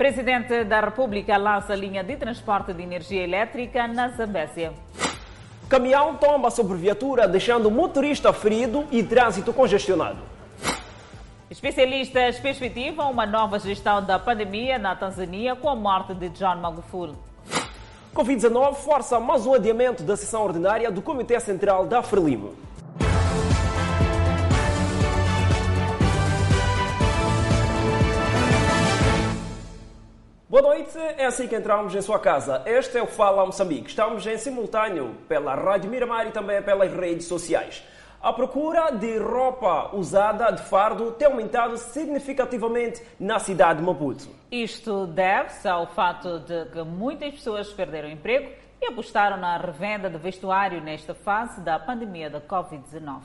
Presidente da República lança linha de transporte de energia elétrica na Zambésia. Caminhão tomba sobre viatura, deixando motorista ferido e trânsito congestionado. Especialistas perspectivam uma nova gestão da pandemia na Tanzânia com a morte de John Magufuli. Covid-19 força mais um adiamento da sessão ordinária do Comitê Central da Frelimo. Boa noite, é assim que entramos em sua casa. Este é o Fala Moçambique. Estamos em simultâneo pela Rádio Miramar e também pelas redes sociais. A procura de roupa usada de fardo tem aumentado significativamente na cidade de Maputo. Isto deve-se ao fato de que muitas pessoas perderam emprego e apostaram na revenda de vestuário nesta fase da pandemia da Covid-19.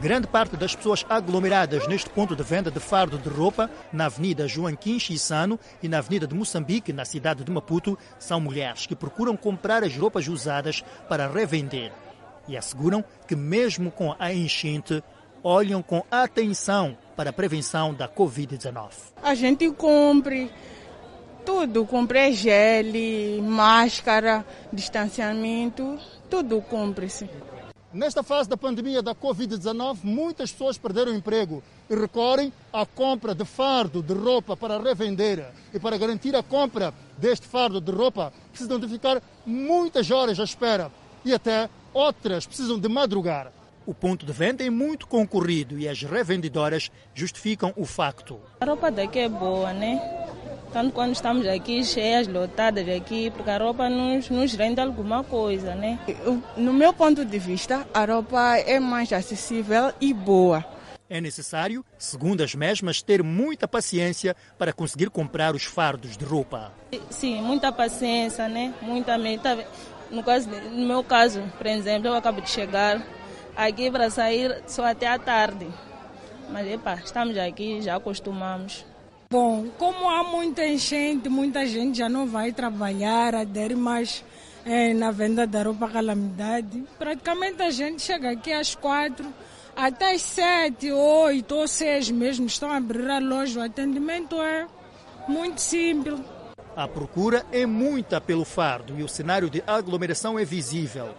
Grande parte das pessoas aglomeradas neste ponto de venda de fardo de roupa, na Avenida Joaquim Chissano e na Avenida de Moçambique, na cidade de Maputo, são mulheres que procuram comprar as roupas usadas para revender. E asseguram que, mesmo com a enchente, olham com atenção para a prevenção da Covid-19. A gente compre tudo, compre gel, máscara, distanciamento, tudo compre-se. Nesta fase da pandemia da Covid-19, muitas pessoas perderam o emprego e recorrem à compra de fardo de roupa para revender. E para garantir a compra deste fardo de roupa, precisam de ficar muitas horas à espera e até outras precisam de madrugar. O ponto de venda é muito concorrido e as revendedoras justificam o facto. A roupa daqui é boa, né? Tanto quando estamos aqui cheias, lotadas aqui, porque a roupa nos, nos rende alguma coisa, né? No meu ponto de vista, a roupa é mais acessível e boa. É necessário, segundo as mesmas, ter muita paciência para conseguir comprar os fardos de roupa. Sim, muita paciência, né? Muita meta. No, caso, no meu caso, por exemplo, eu acabo de chegar aqui para sair só até à tarde. Mas, epa, estamos aqui, já acostumamos. Bom, como há muita enchente, muita gente já não vai trabalhar, adere mais é, na venda da roupa calamidade. Praticamente a gente chega aqui às quatro, até às sete, oito ou seis mesmo estão a abrir a loja. O atendimento é muito simples. A procura é muita pelo fardo e o cenário de aglomeração é visível.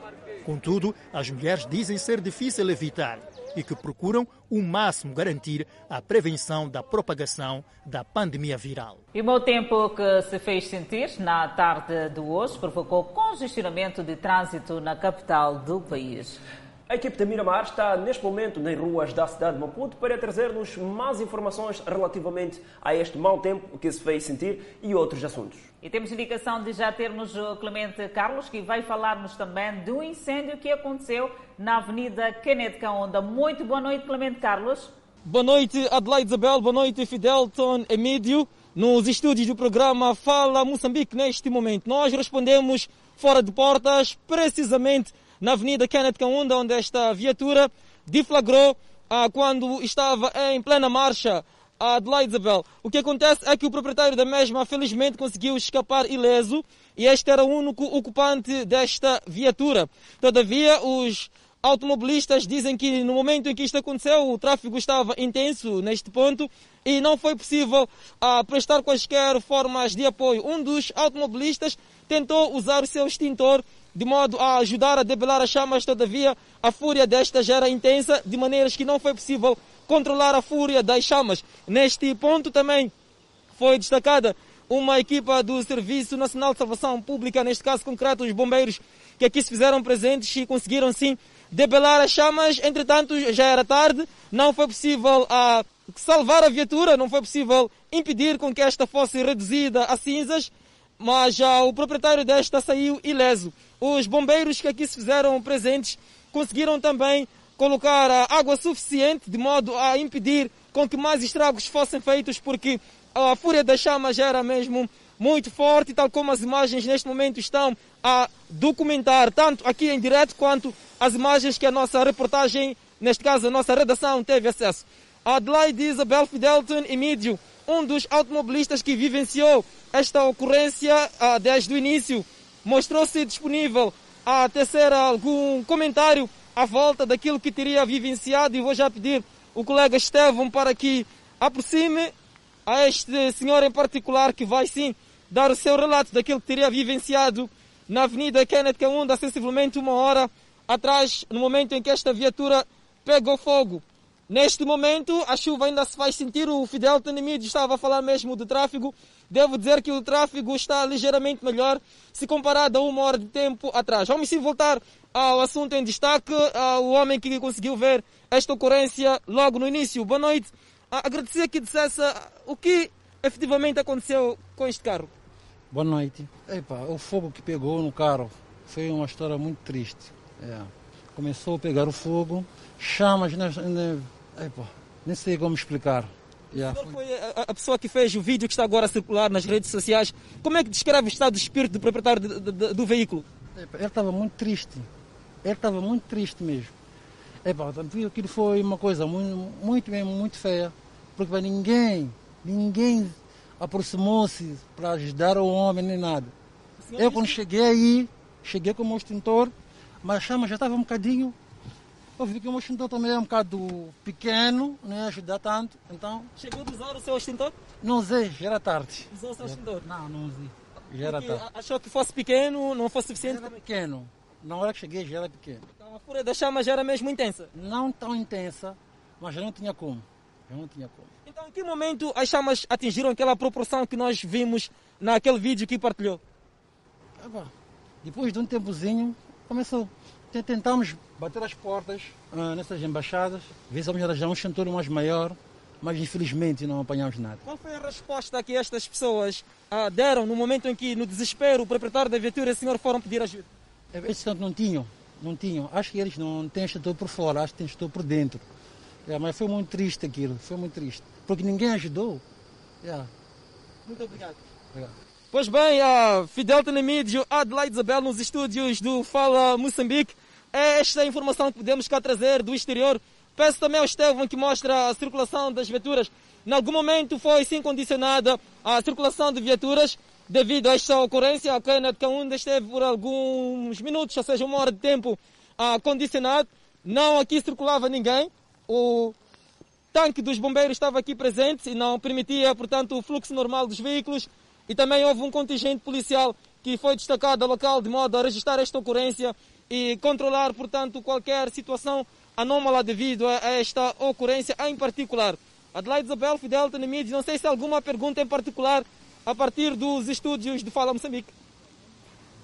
Contudo, as mulheres dizem ser difícil evitar e que procuram o máximo garantir a prevenção da propagação da pandemia viral. E o mau tempo que se fez sentir na tarde de hoje provocou congestionamento de trânsito na capital do país. A equipe da Miramar está neste momento nas ruas da cidade de Maputo para trazer-nos mais informações relativamente a este mau tempo que se fez sentir e outros assuntos. E temos indicação de já termos o Clemente Carlos, que vai falar-nos também do incêndio que aconteceu na Avenida Kenneth Caonda. Muito boa noite, Clemente Carlos. Boa noite, Adelaide Isabel. Boa noite, Fidelton Emílio. Nos estúdios do programa Fala Moçambique, neste momento, nós respondemos fora de portas, precisamente na Avenida Kenneth Kaunda, onde esta viatura deflagrou ah, quando estava em plena marcha a Adelaide Isabel. O que acontece é que o proprietário da mesma, felizmente, conseguiu escapar ileso e este era o único ocupante desta viatura. Todavia, os automobilistas dizem que no momento em que isto aconteceu, o tráfego estava intenso neste ponto e não foi possível ah, prestar quaisquer formas de apoio. Um dos automobilistas tentou usar o seu extintor de modo a ajudar a debelar as chamas, todavia a fúria desta já era intensa, de maneiras que não foi possível controlar a fúria das chamas. Neste ponto também foi destacada uma equipa do Serviço Nacional de Salvação Pública, neste caso concreto os bombeiros, que aqui se fizeram presentes e conseguiram sim debelar as chamas. Entretanto, já era tarde, não foi possível a salvar a viatura, não foi possível impedir com que esta fosse reduzida a cinzas, mas já o proprietário desta saiu ileso. Os bombeiros que aqui se fizeram presentes conseguiram também colocar água suficiente de modo a impedir com que mais estragos fossem feitos, porque a fúria das chamas era mesmo muito forte, tal como as imagens neste momento estão a documentar, tanto aqui em direto quanto as imagens que a nossa reportagem, neste caso a nossa redação, teve acesso. Adelaide Isabel Fidelton Emílio, um dos automobilistas que vivenciou esta ocorrência ah, desde o início, mostrou-se disponível a tecer algum comentário à volta daquilo que teria vivenciado e vou já pedir o colega Estevão para que aproxime a este senhor em particular que vai sim dar o seu relato daquilo que teria vivenciado na Avenida Kenneth Kaunda, sensivelmente uma hora atrás, no momento em que esta viatura pegou fogo. Neste momento, a chuva ainda se faz sentir. O Fidel Tanimid estava a falar mesmo do tráfego. Devo dizer que o tráfego está ligeiramente melhor se comparado a uma hora de tempo atrás. Vamos sim voltar ao assunto em destaque, ao homem que conseguiu ver esta ocorrência logo no início. Boa noite. Agradecer que dissesse o que efetivamente aconteceu com este carro. Boa noite. Epa, o fogo que pegou no carro foi uma história muito triste. É. Começou a pegar o fogo, chamas, né, né, epa, nem sei como explicar. Yeah. O foi a, a, pessoa que fez o vídeo que está agora a circular nas redes sociais. Como é que descreve o estado de espírito do proprietário de, de, de, do veículo? Ele estava muito triste. Ele estava muito triste mesmo. Epa, aquilo foi uma coisa muito, muito, mesmo, muito feia. Porque ninguém, ninguém aproximou-se para ajudar o homem nem nada. Eu quando cheguei aí, cheguei com o meu extintor, mas a chama já estava um bocadinho. Eu vi que o meu extintor também é um bocado pequeno, não ia ajudar tanto, então... Chegou a usar o seu extintor? Não usei, já era tarde. Usou o seu extintor? Não, não usei. Já era tarde. Achou que fosse pequeno, não fosse suficiente? Era pequeno. Na hora que cheguei já era pequeno. Então a fúria da chama já era mesmo intensa? Não tão intensa, mas já não tinha como. Já não tinha como. Então, em que momento as chamas atingiram aquela proporção que nós vimos naquele vídeo que partilhou? Depois de um tempozinho, começou. Tentamos bater as portas ah, nessas embaixadas, ver se vamos arranjar um extintor mais maior, mas infelizmente não apanhamos nada. Qual foi a resposta que estas pessoas ah, deram no momento em que, no desespero, o proprietário da viatura e o senhor foram pedir ajuda? Esses não tinham, não tinham. Acho que eles não têm extintor por fora, acho que têm extintor por dentro. É, mas foi muito triste aquilo, foi muito triste. Porque ninguém ajudou. É. Muito obrigado. obrigado. Pois bem, a Fidel Tenemídio, Adelaide Isabel, nos estúdios do Fala Moçambique. É esta a informação que podemos cá trazer do exterior. Peço também ao Estevam que mostre a circulação das viaturas. Em algum momento foi sim condicionada a circulação de viaturas devido a esta ocorrência. A de Caúnda esteve por alguns minutos, ou seja, uma hora de tempo, condicionado. Não aqui circulava ninguém o tanque dos bombeiros estava aqui presente e não permitia, portanto, o fluxo normal dos veículos. E também houve um contingente policial que foi destacado ao local de modo a registrar esta ocorrência e controlar, portanto, qualquer situação anômala devido a esta ocorrência em particular. Adelaide Isabel Fidel Tenemides, não sei se alguma pergunta em particular a partir dos estúdios de Fala Moçambique.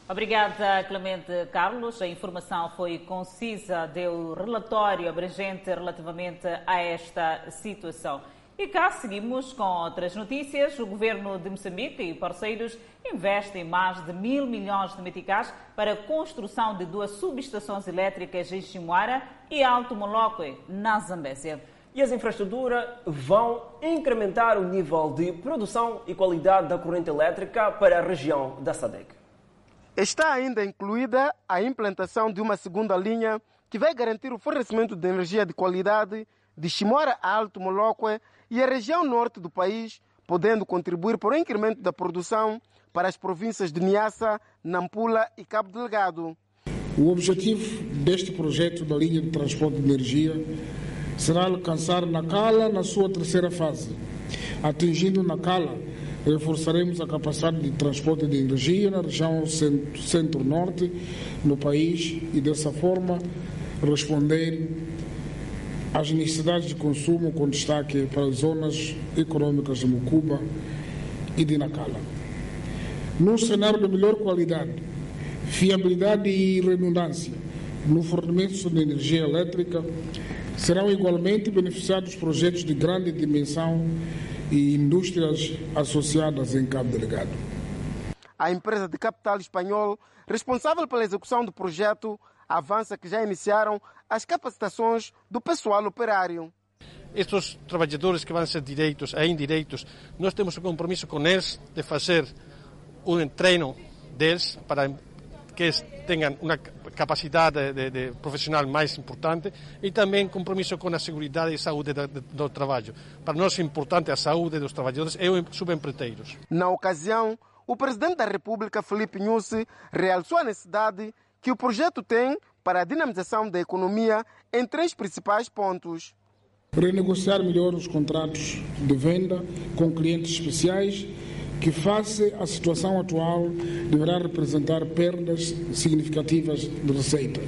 Obrigada, Clemente Carlos. A informação foi concisa, deu relatório abrangente relativamente a esta situação. E cá seguimos com outras notícias. O governo de Moçambique e parceiros investem mais de mil milhões de meticais para a construção de duas subestações elétricas em Chimoara e Alto Moloque, na Zambésia. E as infraestruturas vão incrementar o nível de produção e qualidade da corrente elétrica para a região da SADEC. Está ainda incluída a implantação de uma segunda linha que vai garantir o fornecimento de energia de qualidade de Chimora a Alto Moloque e a região norte do país, podendo contribuir para o incremento da produção para as províncias de Niassa, Nampula e Cabo Delgado. O objetivo deste projeto da linha de transporte de energia será alcançar Nacala na sua terceira fase, atingindo Nacala reforçaremos a capacidade de transporte de energia na região centro-norte no país e, dessa forma, responder às necessidades de consumo com destaque para as zonas econômicas de Mucuba e de Nacala. Num cenário de melhor qualidade, fiabilidade e redundância no fornecimento de energia elétrica, serão igualmente beneficiados projetos de grande dimensão e indústrias associadas em Cabo Delegado. A empresa de capital espanhol responsável pela execução do projeto avança que já iniciaram as capacitações do pessoal operário. Estes trabalhadores que vão ser direitos e indireitos, nós temos um compromisso com eles de fazer um treino deles para que tenham uma capacidade de, de, profissional mais importante e também compromisso com a segurança e saúde do, do trabalho. Para nós é importante a saúde dos trabalhadores e os subempreiteiros. Na ocasião, o presidente da República, Felipe Nussi, realçou a necessidade que o projeto tem para a dinamização da economia em três principais pontos. renegociar melhor os contratos de venda com clientes especiais que, face à situação atual, deverá representar perdas significativas de receitas.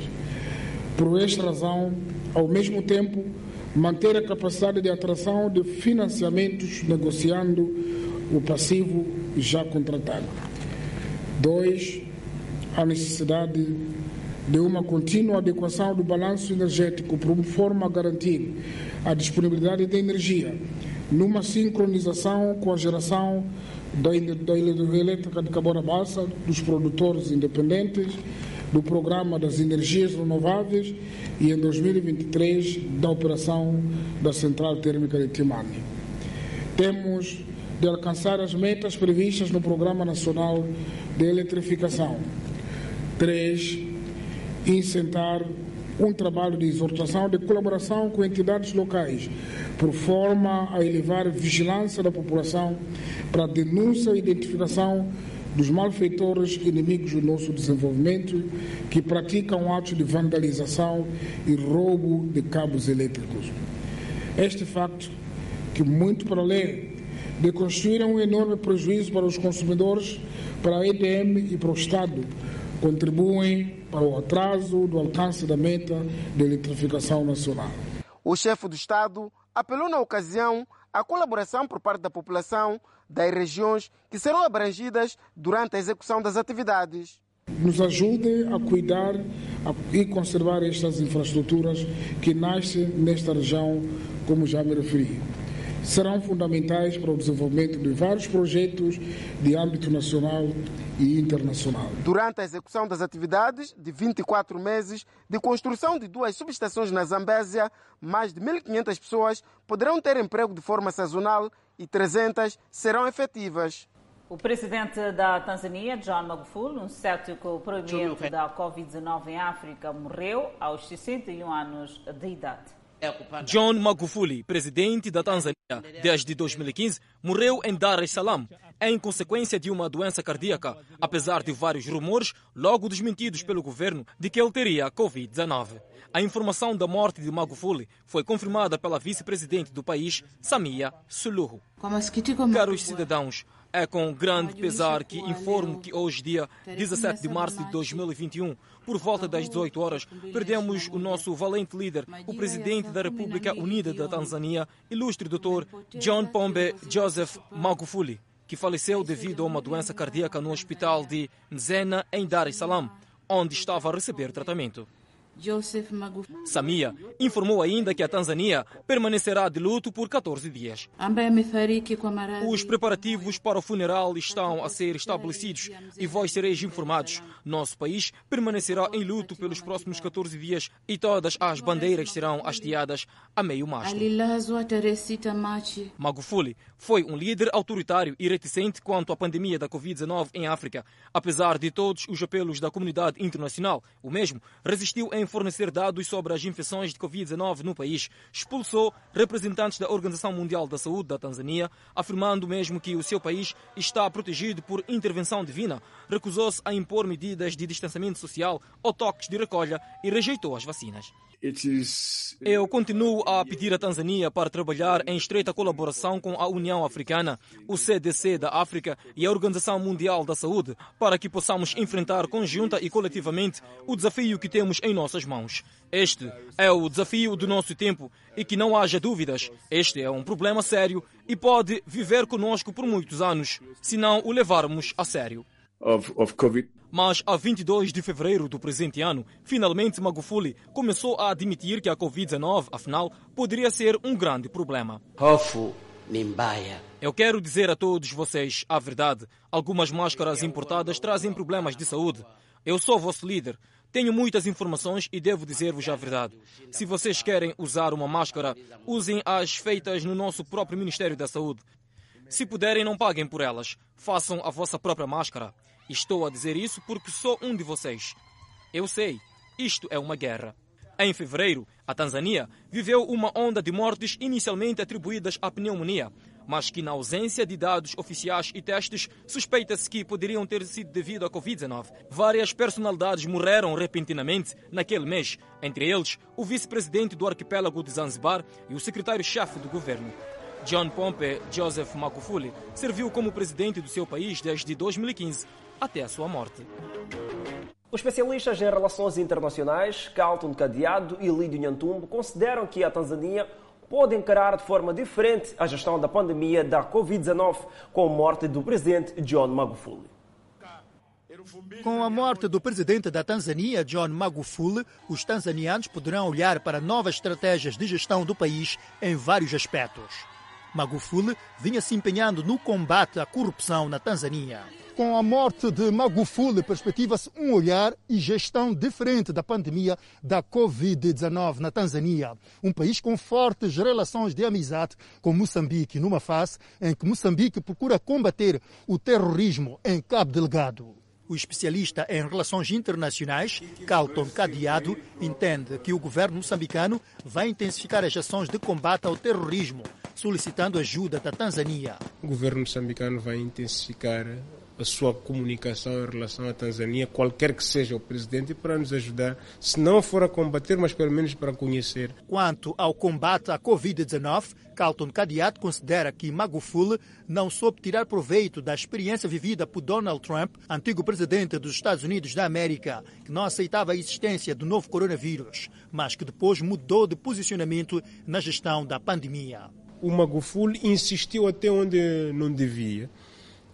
Por esta razão, ao mesmo tempo, manter a capacidade de atração de financiamentos negociando o passivo já contratado. Dois, a necessidade de uma contínua adequação do balanço energético por forma a garantir a disponibilidade de energia numa sincronização com a geração da energia elétrica de Cabora Bassa, dos produtores independentes, do programa das energias renováveis e em 2023 da operação da central térmica de Timani. Temos de alcançar as metas previstas no Programa Nacional de Eletrificação. Três, incentar um trabalho de exortação de colaboração com entidades locais, por forma a elevar a vigilância da população para a denúncia e identificação dos malfeitores inimigos do nosso desenvolvimento que praticam atos de vandalização e roubo de cabos elétricos. Este facto, que muito para além de um enorme prejuízo para os consumidores, para a EDM e para o Estado, contribuem para o atraso do alcance da meta de eletrificação nacional. O chefe do Estado apelou na ocasião à colaboração por parte da população das regiões que serão abrangidas durante a execução das atividades. Nos ajude a cuidar e conservar estas infraestruturas que nascem nesta região, como já me referi serão fundamentais para o desenvolvimento de vários projetos de âmbito nacional e internacional. Durante a execução das atividades de 24 meses de construção de duas subestações na Zambésia, mais de 1.500 pessoas poderão ter emprego de forma sazonal e 300 serão efetivas. O presidente da Tanzânia, John Magufuli, um cético proeminente da Covid-19 em África, morreu aos 61 anos de idade. John Magufuli, presidente da Tanzânia desde 2015, morreu em Dar es Salaam em consequência de uma doença cardíaca, apesar de vários rumores, logo desmentidos pelo governo, de que ele teria Covid-19. A informação da morte de Magufuli foi confirmada pela vice-presidente do país, Samia Suluhu. Caros cidadãos, é com grande pesar que informo que hoje, dia 17 de março de 2021, por volta das 18 horas, perdemos o nosso valente líder, o presidente da República Unida da Tanzânia, ilustre doutor John Pombe Joseph Magufuli, que faleceu devido a uma doença cardíaca no hospital de Nzena, em Dar es Salaam, onde estava a receber tratamento. Joseph Magufuli. Samia informou ainda que a Tanzânia permanecerá de luto por 14 dias. Os preparativos para o funeral estão a ser estabelecidos e vós sereis informados. Nosso país permanecerá em luto pelos próximos 14 dias e todas as bandeiras serão hasteadas a meio mastro. Magufuli foi um líder autoritário e reticente quanto à pandemia da Covid-19 em África. Apesar de todos os apelos da comunidade internacional, o mesmo resistiu em fornecer dados sobre as infecções de Covid-19 no país. Expulsou representantes da Organização Mundial da Saúde da Tanzânia, afirmando mesmo que o seu país está protegido por intervenção divina. Recusou-se a impor medidas de distanciamento social ou toques de recolha e rejeitou as vacinas. Eu continuo a pedir à Tanzânia para trabalhar em estreita colaboração com a União Africana, o CDC da África e a Organização Mundial da Saúde, para que possamos enfrentar conjunta e coletivamente o desafio que temos em nossas mãos. Este é o desafio do nosso tempo e que não haja dúvidas, este é um problema sério e pode viver conosco por muitos anos, se não o levarmos a sério. Of, of COVID. Mas, a 22 de fevereiro do presente ano, finalmente Magufuli começou a admitir que a Covid-19, afinal, poderia ser um grande problema. Hofu ni mbaya. Eu quero dizer a todos vocês a verdade. Algumas máscaras importadas trazem problemas de saúde. Eu sou vosso líder. Tenho muitas informações e devo dizer-vos a verdade. Se vocês querem usar uma máscara, usem as feitas no nosso próprio Ministério da Saúde. Se puderem, não paguem por elas. Façam a vossa própria máscara. Estou a dizer isso porque sou um de vocês. Eu sei, isto é uma guerra. Em fevereiro, a Tanzânia viveu uma onda de mortes inicialmente atribuídas à pneumonia, mas que, na ausência de dados oficiais e testes, suspeita-se que poderiam ter sido devido à Covid-19. Várias personalidades morreram repentinamente naquele mês, entre eles o vice-presidente do arquipélago de Zanzibar e o secretário-chefe do governo. John Pompe Joseph Magufuli serviu como presidente do seu país desde 2015 até a sua morte. Os especialistas em relações internacionais, Carlton Cadeado e Lídio Nhantumbo, consideram que a Tanzânia pode encarar de forma diferente a gestão da pandemia da Covid-19 com a morte do presidente John Magufuli. Com a morte do presidente da Tanzânia, John Magufuli, os tanzanianos poderão olhar para novas estratégias de gestão do país em vários aspectos. Magufuli vinha se empenhando no combate à corrupção na Tanzânia. Com a morte de Magufuli, perspectiva-se um olhar e gestão diferente da pandemia da Covid-19 na Tanzânia, um país com fortes relações de amizade com Moçambique, numa fase em que Moçambique procura combater o terrorismo em Cabo Delgado. O especialista em relações internacionais, Carlton Cadeado, entende que o governo moçambicano vai intensificar as ações de combate ao terrorismo, solicitando ajuda da Tanzânia. O governo moçambicano vai intensificar a sua comunicação em relação à Tanzânia, qualquer que seja o presidente, para nos ajudar, se não for a combater, mas pelo menos para conhecer. Quanto ao combate à Covid-19, Carlton Cadeado considera que Magufuli não soube tirar proveito da experiência vivida por Donald Trump, antigo presidente dos Estados Unidos da América, que não aceitava a existência do novo coronavírus, mas que depois mudou de posicionamento na gestão da pandemia. O Magufuli insistiu até onde não devia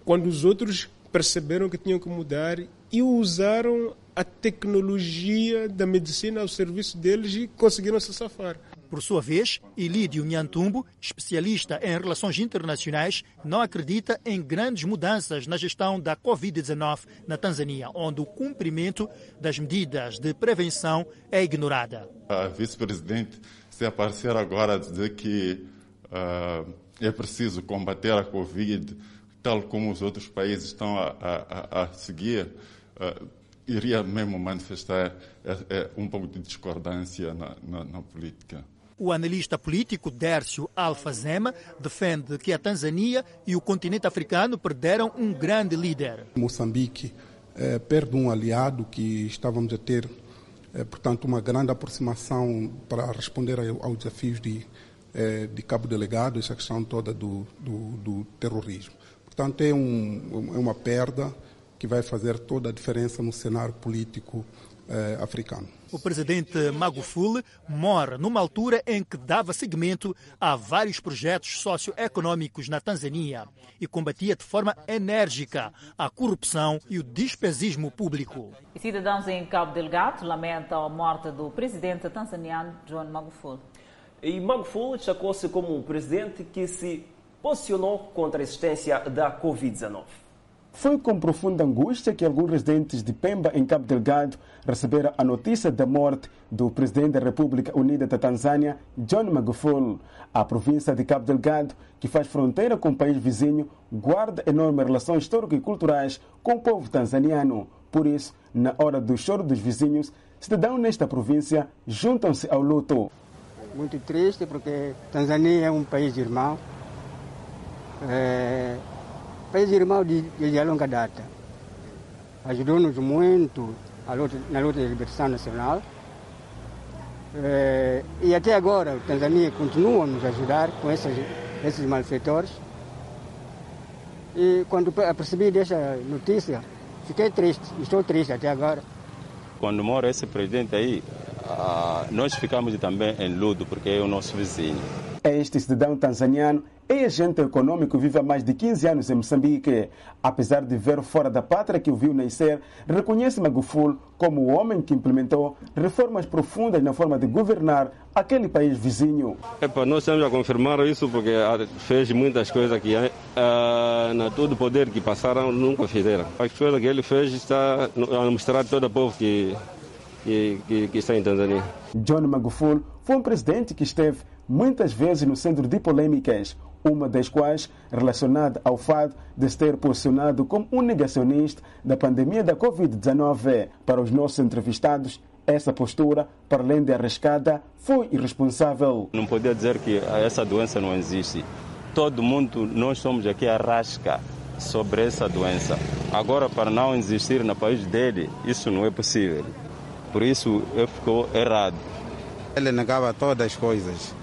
quando os outros perceberam que tinham que mudar e usaram a tecnologia da medicina ao serviço deles e conseguiram se safar. Por sua vez, Ilídio Nhantumbo, especialista em relações internacionais, não acredita em grandes mudanças na gestão da Covid-19 na Tanzânia, onde o cumprimento das medidas de prevenção é ignorada. A vice-presidente, se aparecer agora a dizer que uh, é preciso combater a Covid, tal como os outros países estão a, a, a seguir, uh, iria mesmo manifestar uh, um pouco de discordância na, na, na política. O analista político Dércio Alfazema defende que a Tanzânia e o continente africano perderam um grande líder. Moçambique eh, perde um aliado que estávamos a ter, eh, portanto, uma grande aproximação para responder aos desafios de, eh, de Cabo Delegado, essa questão toda do, do, do terrorismo. Portanto, é, um, é uma perda que vai fazer toda a diferença no cenário político eh, africano. O presidente Magufuli morre numa altura em que dava seguimento a vários projetos socioeconômicos na Tanzânia e combatia de forma enérgica a corrupção e o despesismo público. E cidadãos em Cabo Delgado lamentam a morte do presidente tanzaniano John Magufuli. E Magufuli destacou-se como um presidente que se posicionou contra a existência da Covid-19. Foi com profunda angústia que alguns residentes de Pemba, em Cabo Delgado, receberam a notícia da morte do presidente da República Unida da Tanzânia, John Magufuli. A província de Cabo Delgado, que faz fronteira com o país vizinho, guarda enormes relações histórico e culturais com o povo tanzaniano. Por isso, na hora do choro dos vizinhos, cidadãos nesta província juntam-se ao luto. Muito triste porque Tanzânia é um país irmão é, país irmão de, de longa data. Ajudou-nos muito luta, na luta de libertação nacional. É, e até agora, a Tanzânia continua a nos ajudar com esses, esses malfeitores. E quando percebi dessa notícia, fiquei triste, estou triste até agora. Quando mora esse presidente aí, ah, nós ficamos também em luto, porque é o nosso vizinho. Este cidadão tanzaniano é agente econômico vive há mais de 15 anos em Moçambique. Apesar de ver fora da pátria que o viu nascer, reconhece Magufuli como o homem que implementou reformas profundas na forma de governar aquele país vizinho. Epa, nós estamos a confirmar isso porque fez muitas coisas que uh, na todo o poder que passaram nunca fizeram. As coisas que ele fez está a mostrar a todo o povo que, que, que, que está em Tanzânia. John Magufuli foi um presidente que esteve muitas vezes no centro de polêmicas, uma das quais relacionada ao fato de se ter posicionado como um negacionista da pandemia da Covid-19. Para os nossos entrevistados, essa postura, para além de arriscada, foi irresponsável. Não podia dizer que essa doença não existe. todo mundo, nós somos aqui a rasca sobre essa doença. Agora, para não existir no país dele, isso não é possível. Por isso, ele ficou errado. Ele negava todas as coisas.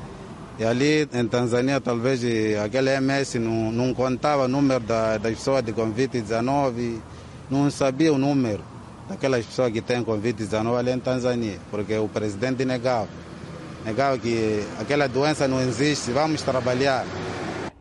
E ali em Tanzânia, talvez aquele MS não, não contava o número da, das pessoas de Covid-19, não sabia o número daquelas pessoas que têm Covid-19 ali em Tanzânia, porque o presidente negava. Negava que aquela doença não existe, vamos trabalhar.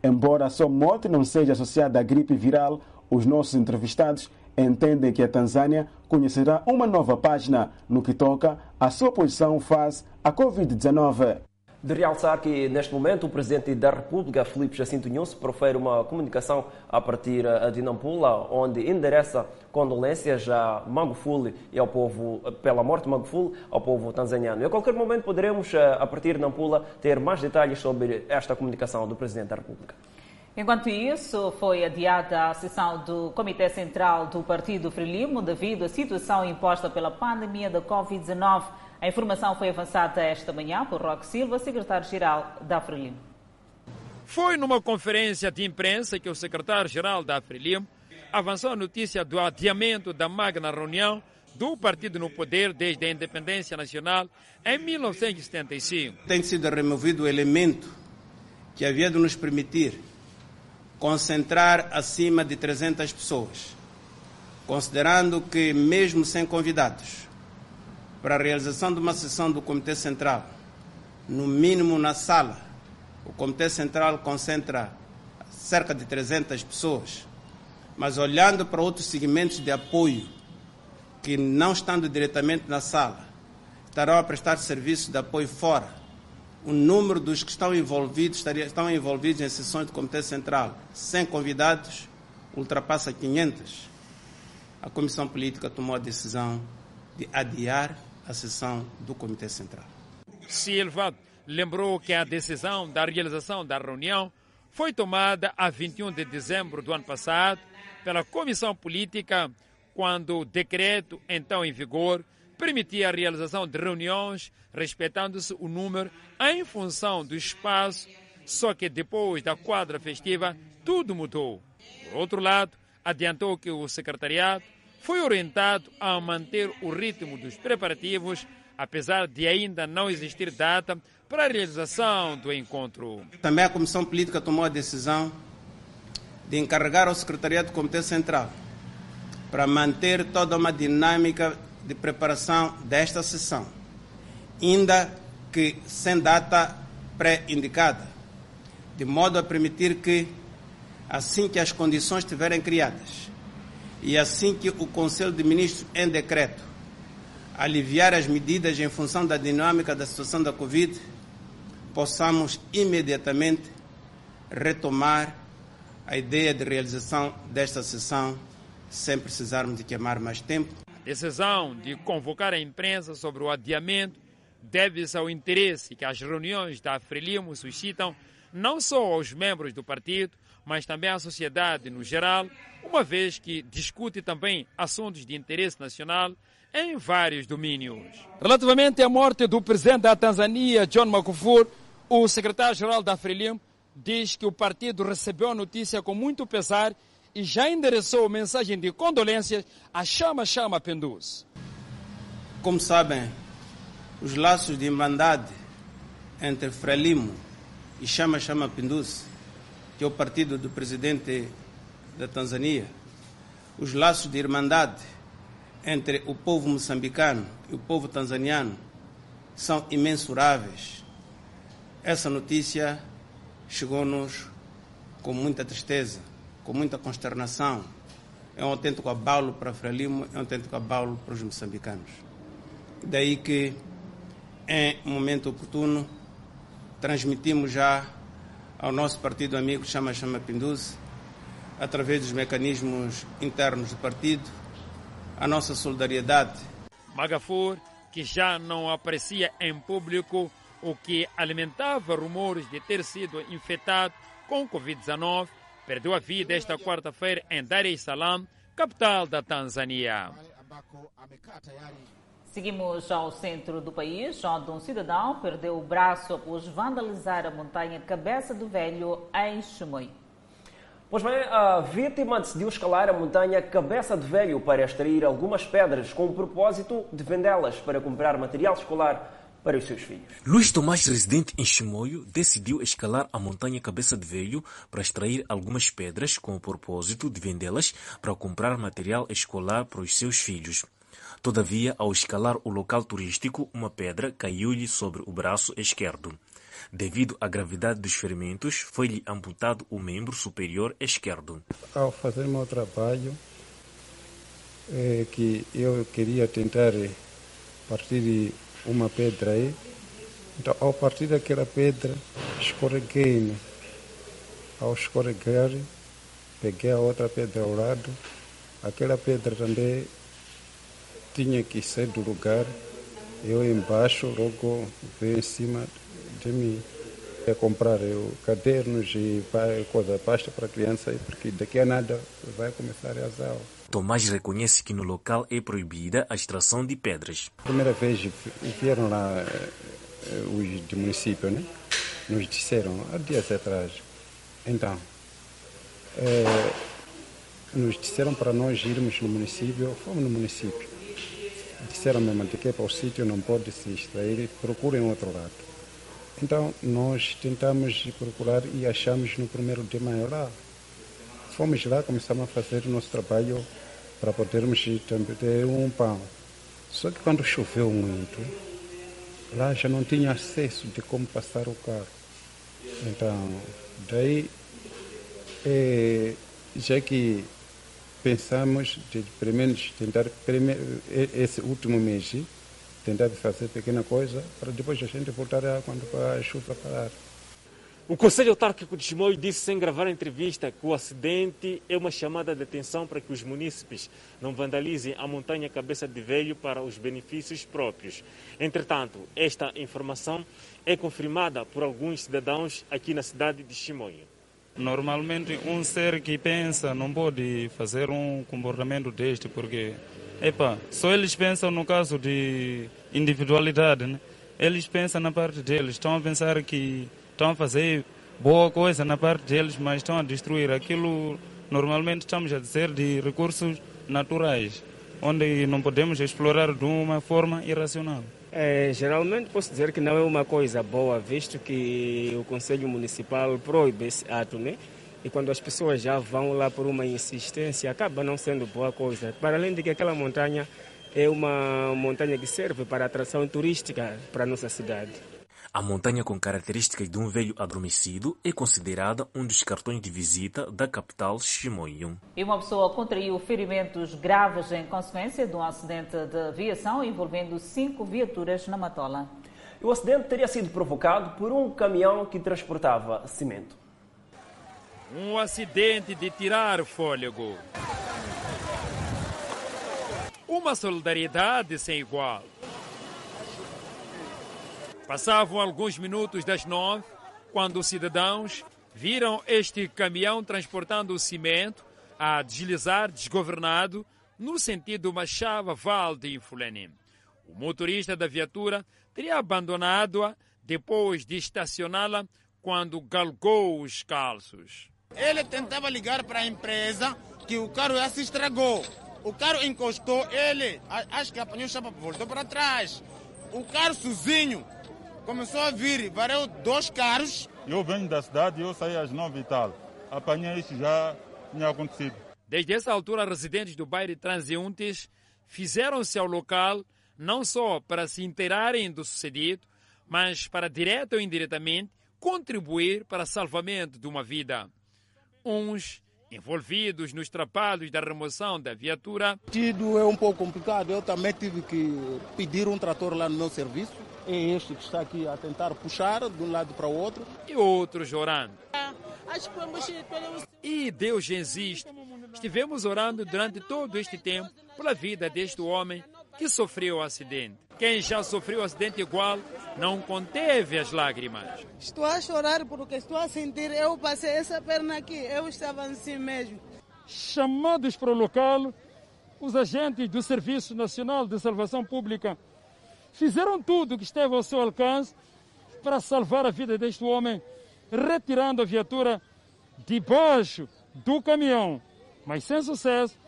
Embora a sua morte não seja associada à gripe viral, os nossos entrevistados entendem que a Tanzânia conhecerá uma nova página no que toca à sua posição face à Covid-19. De realçar que, neste momento, o Presidente da República, Filipe Jacinto Nunes, profere uma comunicação a partir de Nampula, onde endereça condolências a Magufuli e ao povo, pela morte de Magufuli, ao povo tanzaniano. E a qualquer momento poderemos, a partir de Nampula, ter mais detalhes sobre esta comunicação do Presidente da República. Enquanto isso, foi adiada a sessão do Comitê Central do Partido Frelimo devido à situação imposta pela pandemia da Covid-19. A informação foi avançada esta manhã por Roque Silva, secretário-geral da Frelimo. Foi numa conferência de imprensa que o secretário-geral da Frelimo avançou a notícia do adiamento da magna reunião do partido no poder desde a independência nacional em 1975. Tem sido removido o elemento que havia de nos permitir concentrar acima de 300 pessoas, considerando que, mesmo sem convidados, para a realização de uma sessão do Comitê Central, no mínimo na sala, o Comitê Central concentra cerca de 300 pessoas, mas olhando para outros segmentos de apoio que, não estando diretamente na sala, estarão a prestar serviço de apoio fora, o número dos que estão envolvidos, estaria, estão envolvidos em sessões do Comitê Central, sem convidados, ultrapassa 500. A Comissão Política tomou a decisão de adiar a sessão do Comitê Central. Silva lembrou que a decisão da realização da reunião foi tomada a 21 de dezembro do ano passado pela Comissão Política, quando o decreto então em vigor permitia a realização de reuniões, respeitando-se o número em função do espaço, só que depois da quadra festiva tudo mudou. Por outro lado, adiantou que o secretariado foi orientado a manter o ritmo dos preparativos, apesar de ainda não existir data para a realização do encontro. Também a Comissão Política tomou a decisão de encarregar ao Secretariado do Comitê Central para manter toda uma dinâmica de preparação desta sessão, ainda que sem data pré-indicada, de modo a permitir que, assim que as condições estiverem criadas e assim que o Conselho de Ministros, em decreto, aliviar as medidas em função da dinâmica da situação da Covid, possamos imediatamente retomar a ideia de realização desta sessão sem precisarmos de queimar mais tempo. Decisão de convocar a imprensa sobre o adiamento deve-se ao interesse que as reuniões da Frelimo suscitam não só aos membros do partido, mas também à sociedade no geral, uma vez que discute também assuntos de interesse nacional em vários domínios. Relativamente à morte do presidente da Tanzânia, John Magufuli, o secretário-geral da Frelimo diz que o partido recebeu a notícia com muito pesar e já endereçou mensagem de condolências a Chama Chama Penduz. Como sabem, os laços de irmandade entre Frelimo e Chama Chama Penduz, que é o partido do presidente da Tanzânia, os laços de irmandade entre o povo moçambicano e o povo tanzaniano são imensuráveis. Essa notícia chegou-nos com muita tristeza com muita consternação. É um autêntico abalo para Frelimo, é um autêntico abalo para os moçambicanos. Daí que, em momento oportuno, transmitimos já ao nosso partido amigo Chama Chama Pinduzi, através dos mecanismos internos do partido, a nossa solidariedade. Magafur, que já não aparecia em público, o que alimentava rumores de ter sido infectado com Covid-19, perdeu a vida esta quarta-feira em Dar es Salaam, capital da Tanzânia. Seguimos ao centro do país, onde um cidadão perdeu o braço após vandalizar a montanha Cabeça do Velho, em Chimoio. Pois bem, a vítima decidiu escalar a montanha Cabeça de Velho para extrair algumas pedras com o propósito de vendê-las para comprar material escolar para os seus filhos. Luís Tomás, residente em Chimoio, decidiu escalar a montanha Cabeça de Velho para extrair algumas pedras com o propósito de vendê-las para comprar material escolar para os seus filhos. Todavia, ao escalar o local turístico, uma pedra caiu-lhe sobre o braço esquerdo. Devido à gravidade dos ferimentos, foi-lhe amputado o membro superior esquerdo. Ao fazer meu trabalho, é que eu queria tentar partir uma pedra aí, então ao partir daquela pedra, escorreguei-me. Ao escorregar, peguei a outra pedra ao lado, aquela pedra também tinha que sair do lugar. Eu embaixo, logo veio em cima de mim. É comprar eu, cadernos e coisa, pasta para a criança, porque daqui a nada vai começar as aulas. Tomás reconhece que no local é proibida a extração de pedras. Primeira vez vieram lá os do município, né? Nos disseram há dias atrás. Então, é, nos disseram para nós irmos no município, fomos no município é para o sítio não pode se extrair, procurem outro lado. Então nós tentamos procurar e achamos no primeiro de maio lá. Fomos lá, começamos a fazer o nosso trabalho para podermos também ter um pão. Só que quando choveu muito, lá já não tinha acesso de como passar o carro. Então, daí, é, já que pensamos de pelo menos tentar esse último mês tentar fazer pequena coisa para depois a gente voltar a, quando a chuva parar. O Conselho Autárquico de Chimoio disse sem gravar a entrevista que o acidente é uma chamada de atenção para que os munícipes não vandalizem a montanha Cabeça de Velho para os benefícios próprios. Entretanto, esta informação é confirmada por alguns cidadãos aqui na cidade de Chimoio. Normalmente, um ser que pensa não pode fazer um comportamento deste, porque epa, só eles pensam no caso de individualidade. Né? Eles pensam na parte deles, estão a pensar que estão a fazer boa coisa na parte deles, mas estão a destruir aquilo. Normalmente, estamos a dizer de recursos naturais, onde não podemos explorar de uma forma irracional. É, geralmente posso dizer que não é uma coisa boa, visto que o Conselho Municipal proíbe esse ato, né? E quando as pessoas já vão lá por uma insistência, acaba não sendo boa coisa. Para além de que aquela montanha é uma montanha que serve para atração turística para a nossa cidade. A montanha com características de um velho adormecido é considerada um dos cartões de visita da capital Chimoio. E uma pessoa contraiu ferimentos graves em consequência de um acidente de aviação envolvendo cinco viaturas na Matola. O acidente teria sido provocado por um caminhão que transportava cimento. Um acidente de tirar fôlego. Uma solidariedade sem igual. Passavam alguns minutos das nove quando os cidadãos viram este caminhão transportando o cimento a deslizar desgovernado no sentido Machava-Val de Infulene. O motorista da viatura teria abandonado-a depois de estacioná-la quando galgou os calços. Ele tentava ligar para a empresa que o carro já se estragou. O carro encostou, ele acho que apanhou chapa, voltou para trás. O carro sozinho começou a vir, vareu dois carros. Eu venho da cidade, eu saí às nove e tal. Apanhei isso, já tinha acontecido. Desde essa altura, residentes do bairro transeuntes fizeram-se ao local não só para se inteirarem do sucedido, mas para, direto ou indiretamente, contribuir para o salvamento de uma vida. Uns envolvidos nos trabalhos da remoção da viatura. Tido é um pouco complicado, eu também tive que pedir um trator lá no meu serviço. É este que está aqui a tentar puxar de um lado para o outro. E outros orando. E Deus existe. Estivemos orando durante todo este tempo pela vida deste homem que sofreu o acidente. Quem já sofreu um acidente igual não conteve as lágrimas. Estou a chorar porque estou a sentir. Eu passei essa perna aqui, eu estava assim mesmo. Chamados para o local, os agentes do Serviço Nacional de Salvação Pública fizeram tudo o que esteve ao seu alcance para salvar a vida deste homem, retirando a viatura debaixo do caminhão, mas sem sucesso,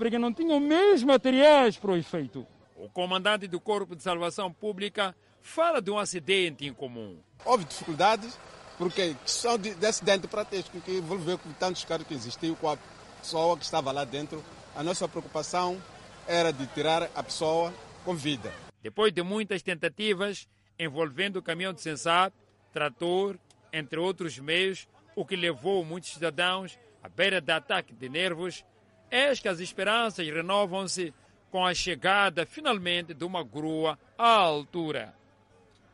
porque não tinham mesmo materiais para o efeito. O comandante do Corpo de Salvação Pública fala de um acidente incomum. Houve dificuldades, porque questão de, de acidente prático que envolveu com tantos carros que existiam com a pessoa que estava lá dentro. A nossa preocupação era de tirar a pessoa com vida. Depois de muitas tentativas envolvendo o caminhão de sensato, trator, entre outros meios, o que levou muitos cidadãos à beira de ataque de nervos, eis que as esperanças renovam-se com a chegada finalmente de uma grua à altura.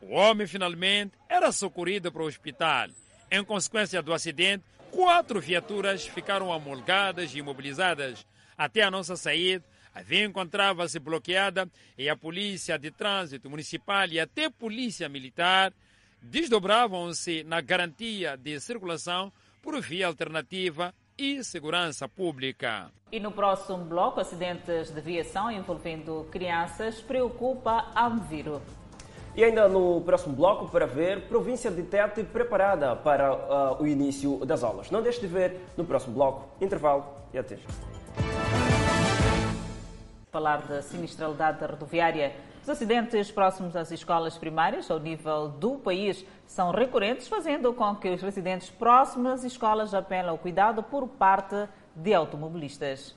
O homem finalmente era socorrido para o hospital. Em consequência do acidente, quatro viaturas ficaram amolgadas e imobilizadas. Até a nossa saída, a via encontrava-se bloqueada e a polícia de trânsito municipal e até polícia militar desdobravam-se na garantia de circulação por via alternativa e segurança pública. E no próximo bloco, acidentes de viação envolvendo crianças preocupa a Amviro. E ainda no próximo bloco, para ver, província de Tete preparada para uh, o início das aulas. Não deixe de ver no próximo bloco. Intervalo e até já. Falar da sinistralidade rodoviária. Os acidentes próximos às escolas primárias, ao nível do país, são recorrentes, fazendo com que os residentes próximos às escolas apelam ao cuidado por parte de automobilistas.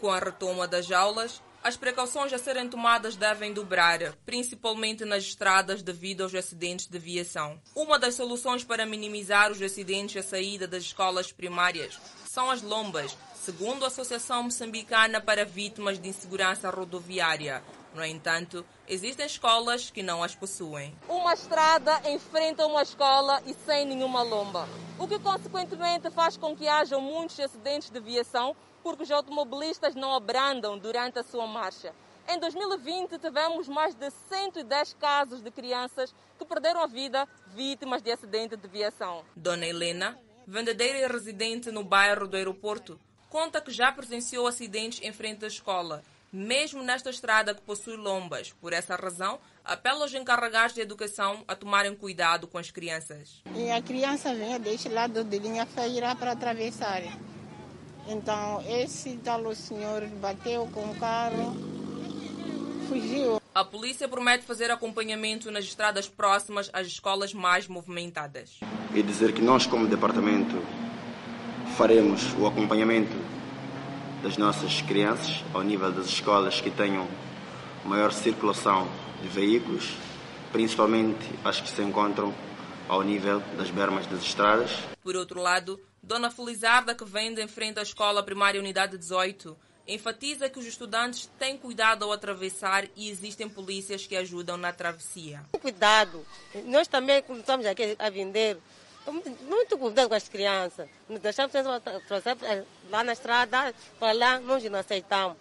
Com a retoma das aulas, as precauções a serem tomadas devem dobrar, principalmente nas estradas devido aos acidentes de viação. Uma das soluções para minimizar os acidentes à saída das escolas primárias são as lombas, segundo a Associação Moçambicana para Vítimas de Insegurança Rodoviária. No entanto, existem escolas que não as possuem. Uma estrada enfrenta uma escola e sem nenhuma lomba, o que consequentemente faz com que hajam muitos acidentes de viação porque os automobilistas não abrandam durante a sua marcha. Em 2020, tivemos mais de 110 casos de crianças que perderam a vida vítimas de acidente de viação. Dona Helena, vendedeira e residente no bairro do aeroporto, conta que já presenciou acidentes em frente à escola, mesmo nesta estrada que possui lombas. Por essa razão, apela aos encarregados de educação a tomarem cuidado com as crianças. E a criança vem deste lado de linha feira para atravessar. Então, esse tal senhor bateu com o carro, fugiu. A polícia promete fazer acompanhamento nas estradas próximas às escolas mais movimentadas. E dizer que nós, como departamento, faremos o acompanhamento das nossas crianças ao nível das escolas que tenham maior circulação de veículos, principalmente as que se encontram ao nível das bermas das estradas. Por outro lado, Dona Felizarda, que vende em frente à Escola Primária Unidade 18, enfatiza que os estudantes têm cuidado ao atravessar e existem polícias que ajudam na travessia. Cuidado. Nós também, quando estamos aqui a vender, muito cuidado com as crianças. Nos deixamos lá na estrada, para lá, nós não aceitamos.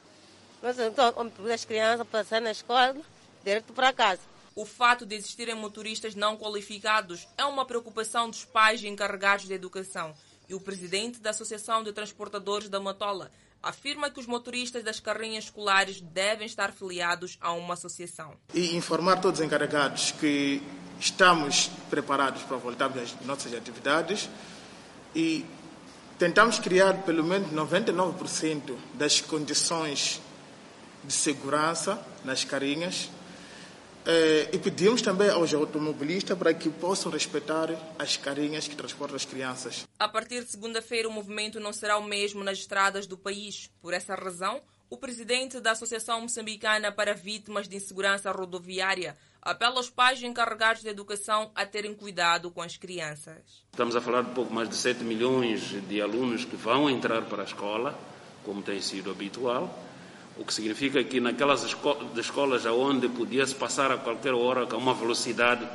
Nós então, as crianças passar na escola, direto para casa. O fato de existirem motoristas não qualificados é uma preocupação dos pais encarregados de educação. E o presidente da Associação de Transportadores da Matola afirma que os motoristas das carrinhas escolares devem estar filiados a uma associação. E informar todos os encarregados que estamos preparados para voltarmos às nossas atividades e tentamos criar pelo menos 99% das condições de segurança nas carinhas eh, e pedimos também aos automobilistas para que possam respeitar as carinhas que transportam as crianças. A partir de segunda-feira, o movimento não será o mesmo nas estradas do país. Por essa razão, o presidente da Associação Moçambicana para Vítimas de Insegurança Rodoviária apela aos pais encarregados de educação a terem cuidado com as crianças. Estamos a falar de pouco mais de 7 milhões de alunos que vão entrar para a escola, como tem sido habitual o que significa que naquelas esco escolas onde podia-se passar a qualquer hora com uma velocidade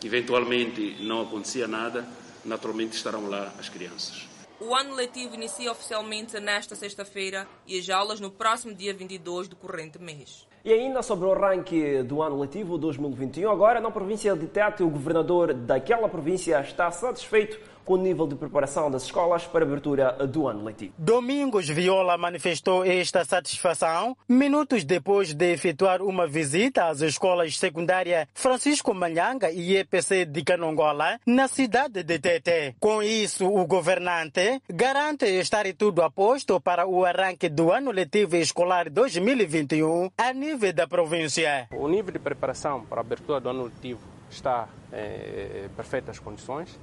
que eventualmente não acontecia nada, naturalmente estarão lá as crianças. O ano letivo inicia oficialmente nesta sexta-feira e as aulas no próximo dia 22 do corrente mês. E ainda sobre o arranque do ano letivo 2021, agora na província de Tete, o governador daquela província está satisfeito com o nível de preparação das escolas para a abertura do ano letivo. Domingos Viola manifestou esta satisfação minutos depois de efetuar uma visita às escolas secundárias Francisco Manhanga e EPC de Canongola, na cidade de Tete. Com isso, o governante garante estar tudo a posto para o arranque do ano letivo escolar 2021 a nível da província. O nível de preparação para a abertura do ano letivo está em perfeitas condições.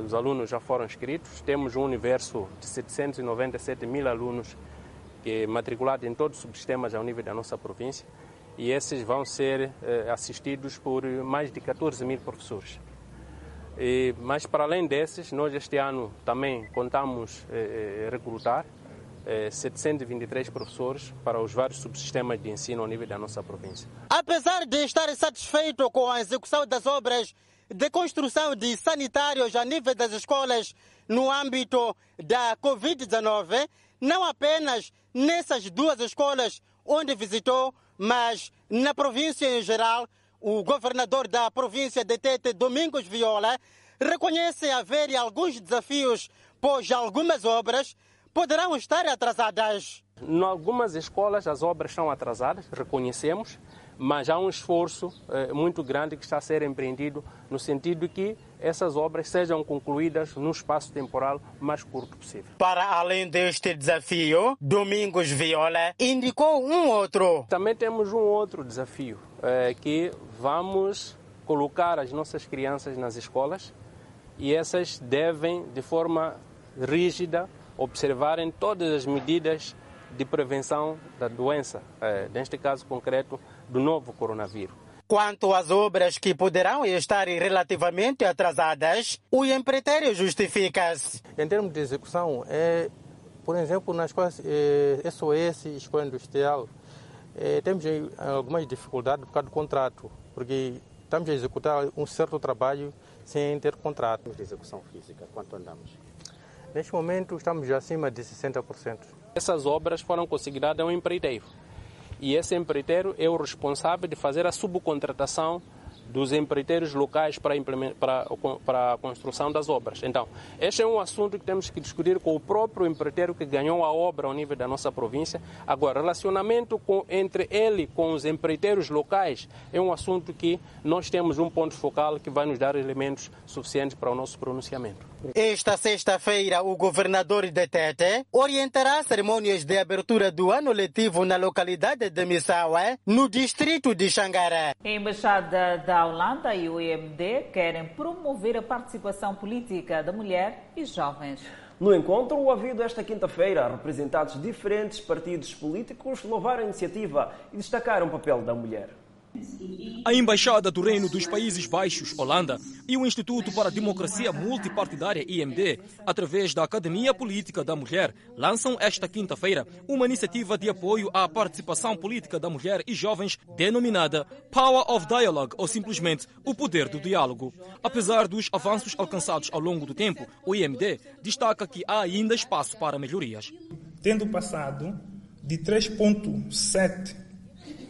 Os alunos já foram inscritos. Temos um universo de 797 mil alunos que matriculados em todos os subsistemas ao nível da nossa província e esses vão ser eh, assistidos por mais de 14 mil professores. E, mas para além desses, nós este ano também contamos eh, recrutar eh, 723 professores para os vários subsistemas de ensino ao nível da nossa província. Apesar de estar satisfeito com a execução das obras de construção de sanitários a nível das escolas no âmbito da Covid-19, não apenas nessas duas escolas onde visitou, mas na província em geral, o governador da província de Tete, Domingos Viola, reconhece haver alguns desafios, pois algumas obras poderão estar atrasadas. Em algumas escolas as obras estão atrasadas, reconhecemos, mas há um esforço eh, muito grande que está a ser empreendido no sentido que essas obras sejam concluídas num espaço temporal mais curto possível. Para além deste desafio, Domingos Viola indicou um outro. Também temos um outro desafio, eh, que vamos colocar as nossas crianças nas escolas e essas devem, de forma rígida, observarem todas as medidas de prevenção da doença, eh, neste caso concreto, do novo coronavírus. Quanto às obras que poderão estar relativamente atrasadas, o empreiteiro justifica-se. Em termos de execução, é, por exemplo, nas escolas é, SOS, Escola Industrial, é, temos algumas dificuldades por causa do contrato, porque estamos a executar um certo trabalho sem ter contrato. De execução física, quanto andamos? Neste momento estamos acima de 60%. Essas obras foram consignadas a um empreiteiro e esse empreiteiro é o responsável de fazer a subcontratação dos empreiteiros locais para, para, para, a construção das obras. Então, este é um assunto que temos que discutir com o próprio empreiteiro que ganhou a obra ao nível da nossa província. Agora, relacionamento com, entre ele com os empreiteiros locais é um assunto que nós temos um ponto focal que vai nos dar elementos suficientes para o nosso pronunciamento. Esta sexta-feira, o governador de Tete orientará cerimônias de abertura do ano letivo na localidade de Missawa, no distrito de Xangaré. A Embaixada da Holanda e o EMD querem promover a participação política da mulher e jovens. No encontro havido esta quinta-feira, representantes de diferentes partidos políticos louvaram a iniciativa e destacaram o papel da mulher. A Embaixada do Reino dos Países Baixos, Holanda, e o Instituto para a Democracia Multipartidária, IMD, através da Academia Política da Mulher, lançam esta quinta-feira uma iniciativa de apoio à participação política da mulher e jovens denominada Power of Dialogue, ou simplesmente o poder do diálogo. Apesar dos avanços alcançados ao longo do tempo, o IMD destaca que há ainda espaço para melhorias. Tendo passado de 3,7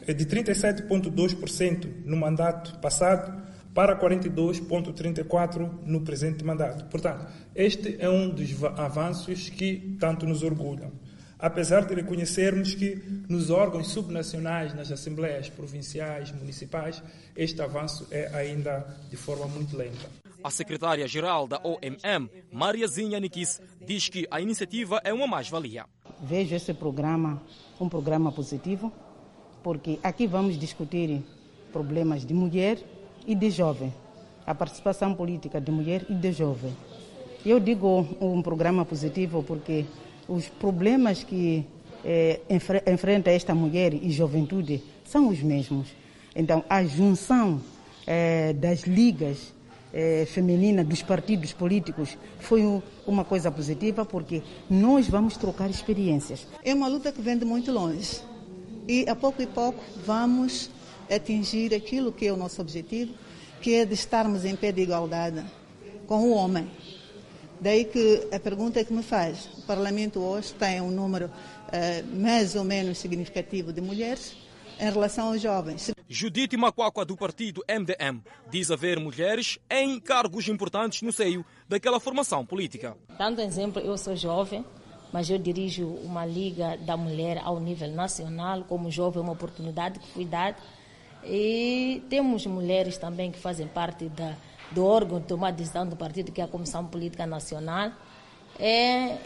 é de 37,2% no mandato passado para 42,34% no presente mandato. Portanto, este é um dos avanços que tanto nos orgulham. Apesar de reconhecermos que nos órgãos subnacionais, nas assembleias provinciais, municipais, este avanço é ainda de forma muito lenta. A secretária-geral da OMM, Mariazinha Nikis, diz que a iniciativa é uma mais-valia. Vejo esse programa um programa positivo, porque aqui vamos discutir problemas de mulher e de jovem, a participação política de mulher e de jovem. Eu digo um programa positivo porque os problemas que eh, enfrenta esta mulher e juventude são os mesmos. Então, a junção eh, das ligas eh, femininas, dos partidos políticos, foi um, uma coisa positiva porque nós vamos trocar experiências. É uma luta que vem de muito longe e a pouco e pouco vamos atingir aquilo que é o nosso objetivo, que é de estarmos em pé de igualdade com o homem. Daí que a pergunta que me faz, o Parlamento hoje tem um número uh, mais ou menos significativo de mulheres em relação aos jovens. Judite Macuacua, do partido MDM, diz haver mulheres em cargos importantes no seio daquela formação política. Dando exemplo, eu sou jovem, mas eu dirijo uma liga da mulher ao nível nacional. Como jovem, uma oportunidade que fui dada. E temos mulheres também que fazem parte da, do órgão de tomar decisão do partido, que é a Comissão Política Nacional. É,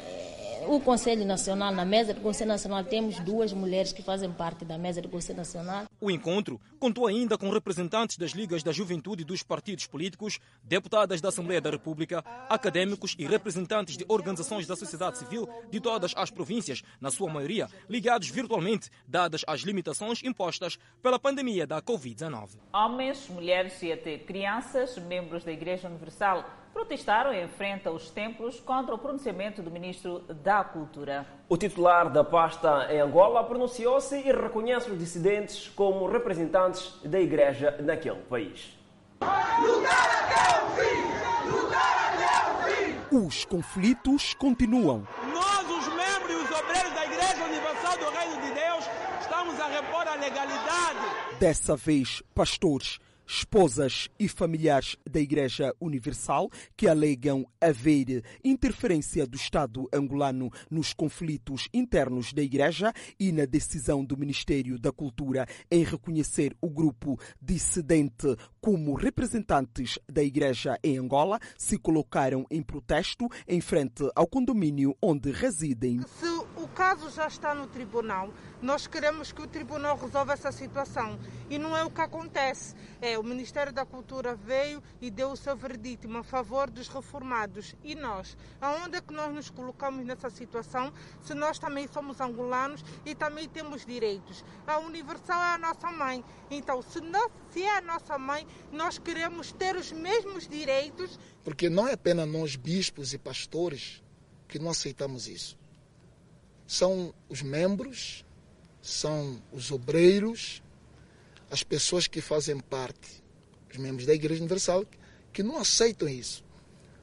o Conselho Nacional, na mesa do Conselho Nacional, temos duas mulheres que fazem parte da mesa do Conselho Nacional. O encontro contou ainda com representantes das ligas da juventude e dos partidos políticos, deputadas da Assembleia da República, acadêmicos e representantes de organizações da sociedade civil de todas as províncias, na sua maioria ligados virtualmente, dadas as limitações impostas pela pandemia da Covid-19. Homens, mulheres e até crianças, membros da Igreja Universal, protestaram em frente aos templos contra o pronunciamento do ministro da Cultura. O titular da pasta em Angola pronunciou-se e reconhece os dissidentes como representantes da igreja naquele país. Lutar até o fim! Lutar até o fim! Os conflitos continuam. Nós, os membros e os obreiros da Igreja Universal do Reino de Deus, estamos a repor a legalidade. Dessa vez, pastores esposas e familiares da Igreja Universal que alegam haver interferência do Estado angolano nos conflitos internos da Igreja e na decisão do Ministério da Cultura em reconhecer o grupo dissidente como representantes da Igreja em Angola se colocaram em protesto em frente ao condomínio onde residem. O caso já está no tribunal, nós queremos que o tribunal resolva essa situação e não é o que acontece. É o Ministério da Cultura veio e deu o seu verdito a favor dos reformados. E nós? Aonde é que nós nos colocamos nessa situação se nós também somos angolanos e também temos direitos? A Universal é a nossa mãe. Então, se, nós, se é a nossa mãe, nós queremos ter os mesmos direitos. Porque não é apenas nós, bispos e pastores, que não aceitamos isso. São os membros, são os obreiros, as pessoas que fazem parte, os membros da Igreja Universal, que não aceitam isso.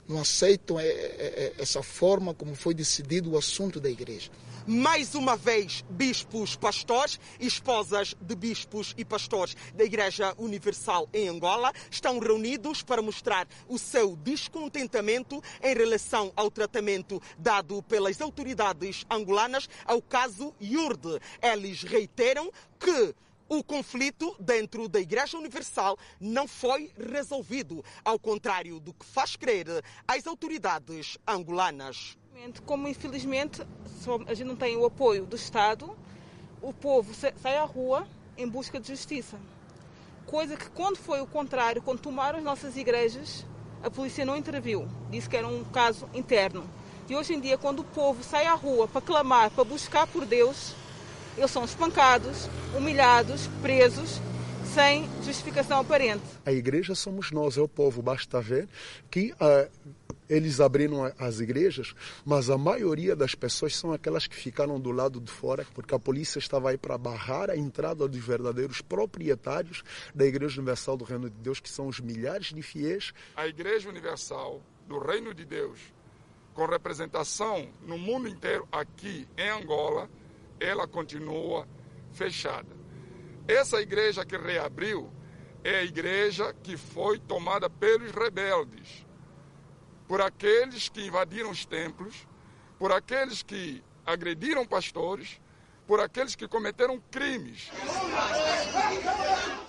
Não aceitam é, é, é, essa forma como foi decidido o assunto da igreja. Mais uma vez, bispos, pastores e esposas de bispos e pastores da Igreja Universal em Angola estão reunidos para mostrar o seu descontentamento em relação ao tratamento dado pelas autoridades angolanas ao caso Yurde. Eles reiteram que o conflito dentro da Igreja Universal não foi resolvido, ao contrário do que faz crer as autoridades angolanas. Como infelizmente a gente não tem o apoio do Estado, o povo sai à rua em busca de justiça. Coisa que quando foi o contrário, quando tomaram as nossas igrejas, a polícia não interviu, disse que era um caso interno. E hoje em dia, quando o povo sai à rua para clamar, para buscar por Deus, eles são espancados, humilhados, presos, sem justificação aparente. A igreja somos nós, é o povo. Basta ver que uh, eles abriram as igrejas, mas a maioria das pessoas são aquelas que ficaram do lado de fora, porque a polícia estava aí para barrar a entrada dos verdadeiros proprietários da Igreja Universal do Reino de Deus, que são os milhares de fiéis. A Igreja Universal do Reino de Deus, com representação no mundo inteiro, aqui em Angola, ela continua fechada. Essa igreja que reabriu é a igreja que foi tomada pelos rebeldes, por aqueles que invadiram os templos, por aqueles que agrediram pastores, por aqueles que cometeram crimes.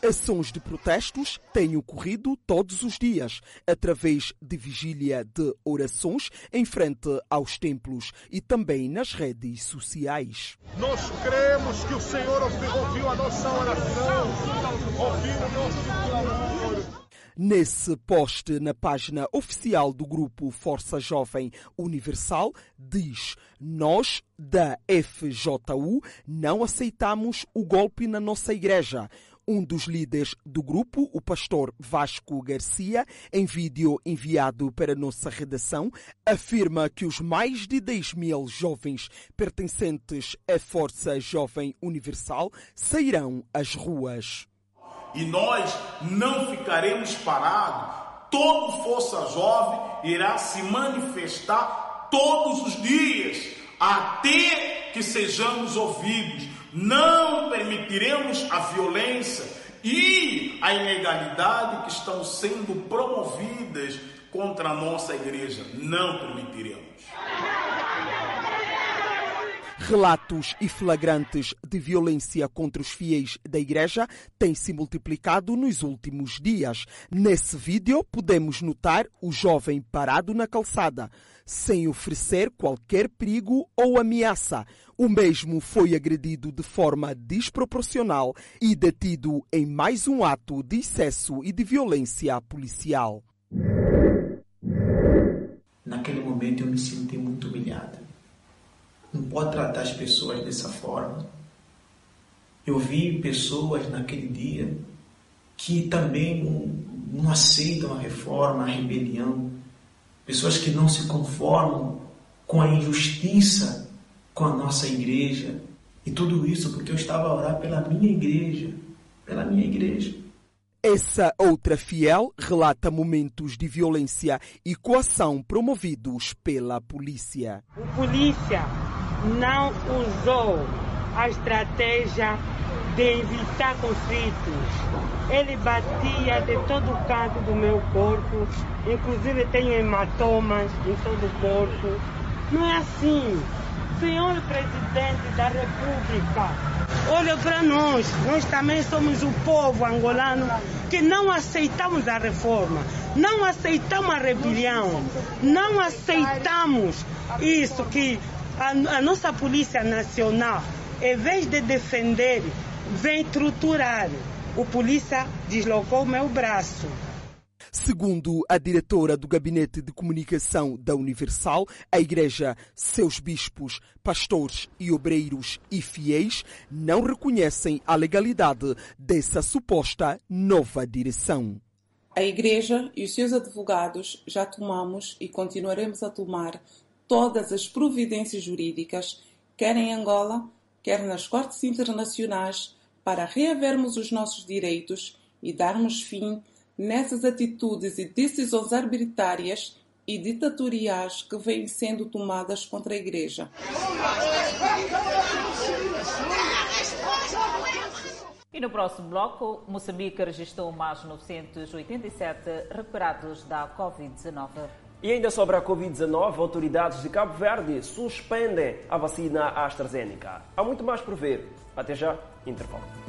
Ações de protestos têm ocorrido todos os dias, através de vigília de orações em frente aos templos e também nas redes sociais. Nós cremos que o Senhor ouviu a nossa oração, ouviu o nosso. Nesse post na página oficial do grupo Força Jovem Universal, diz: Nós, da FJU, não aceitamos o golpe na nossa igreja. Um dos líderes do grupo, o pastor Vasco Garcia, em vídeo enviado para nossa redação, afirma que os mais de 10 mil jovens pertencentes à Força Jovem Universal sairão às ruas. E nós não ficaremos parados. Todo Força Jovem irá se manifestar todos os dias, até que sejamos ouvidos. Não permitiremos a violência e a ilegalidade que estão sendo promovidas contra a nossa igreja. Não permitiremos. Relatos e flagrantes de violência contra os fiéis da igreja têm se multiplicado nos últimos dias. Nesse vídeo, podemos notar o jovem parado na calçada, sem oferecer qualquer perigo ou ameaça. O mesmo foi agredido de forma desproporcional e detido em mais um ato de excesso e de violência policial. Naquele momento eu me senti muito humilhada não pode tratar as pessoas dessa forma. Eu vi pessoas naquele dia que também não, não aceitam a reforma, a rebelião, pessoas que não se conformam com a injustiça com a nossa igreja. E tudo isso porque eu estava a orar pela minha igreja, pela minha igreja. Essa outra fiel relata momentos de violência e coação promovidos pela polícia. O polícia não usou a estratégia de evitar conflitos. Ele batia de todo o canto do meu corpo, inclusive tenho hematomas em todo o corpo. Não é assim. Senhor Presidente da República, olha para nós. Nós também somos o povo angolano que não aceitamos a reforma, não aceitamos a rebelião, não aceitamos isso que a, a nossa Polícia Nacional, em vez de defender, vem torturar. O polícia deslocou meu braço. Segundo a diretora do Gabinete de Comunicação da Universal, a Igreja, seus bispos, pastores e obreiros e fiéis não reconhecem a legalidade dessa suposta nova direção. A Igreja e os seus advogados já tomamos e continuaremos a tomar todas as providências jurídicas, quer em Angola, quer nas cortes internacionais, para reavermos os nossos direitos e darmos fim nessas atitudes e decisões arbitrárias e ditatoriais que vêm sendo tomadas contra a Igreja. E no próximo bloco, Moçambique registrou mais 987 recuperados da Covid-19. E ainda sobre a Covid-19, autoridades de Cabo Verde suspendem a vacina AstraZeneca. Há muito mais por ver. Até já, intervalo.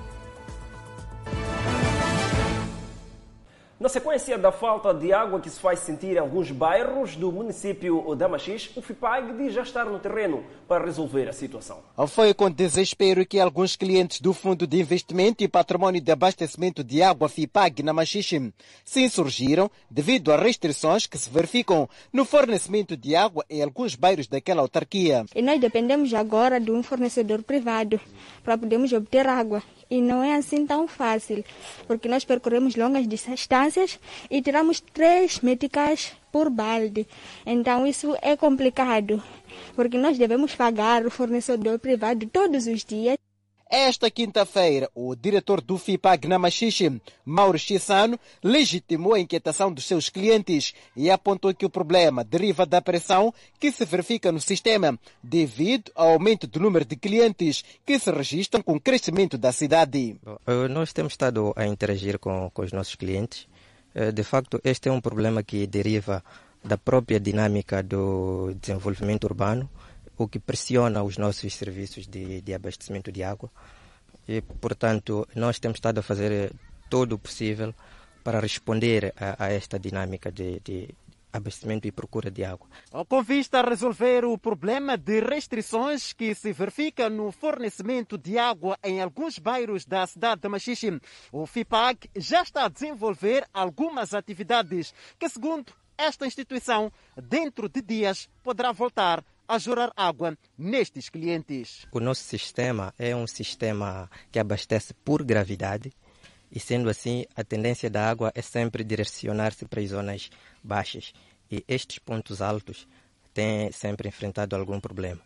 Na sequência da falta de água que se faz sentir em alguns bairros do município da Machis, o FIPAG diz já estar no terreno para resolver a situação. Foi com desespero que alguns clientes do Fundo de Investimento e Patrimônio de Abastecimento de Água FIPAG na Machixe se insurgiram devido a restrições que se verificam no fornecimento de água em alguns bairros daquela autarquia. E nós dependemos agora de um fornecedor privado para podermos obter água. E não é assim tão fácil, porque nós percorremos longas distâncias e tiramos três meticais por balde. Então isso é complicado, porque nós devemos pagar o fornecedor privado todos os dias. Esta quinta-feira, o diretor do FIPAG na Machixe, Mauro Chissano, legitimou a inquietação dos seus clientes e apontou que o problema deriva da pressão que se verifica no sistema devido ao aumento do número de clientes que se registram com o crescimento da cidade. Nós temos estado a interagir com, com os nossos clientes. De facto, este é um problema que deriva da própria dinâmica do desenvolvimento urbano o que pressiona os nossos serviços de, de abastecimento de água. E, portanto, nós temos estado a fazer todo o possível para responder a, a esta dinâmica de, de abastecimento e procura de água. Com vista a resolver o problema de restrições que se verifica no fornecimento de água em alguns bairros da cidade de Machixe, o FIPAG já está a desenvolver algumas atividades que, segundo esta instituição, dentro de dias poderá voltar a jurar água nestes clientes. O nosso sistema é um sistema que abastece por gravidade e, sendo assim, a tendência da água é sempre direcionar-se para as zonas baixas e estes pontos altos têm sempre enfrentado algum problema.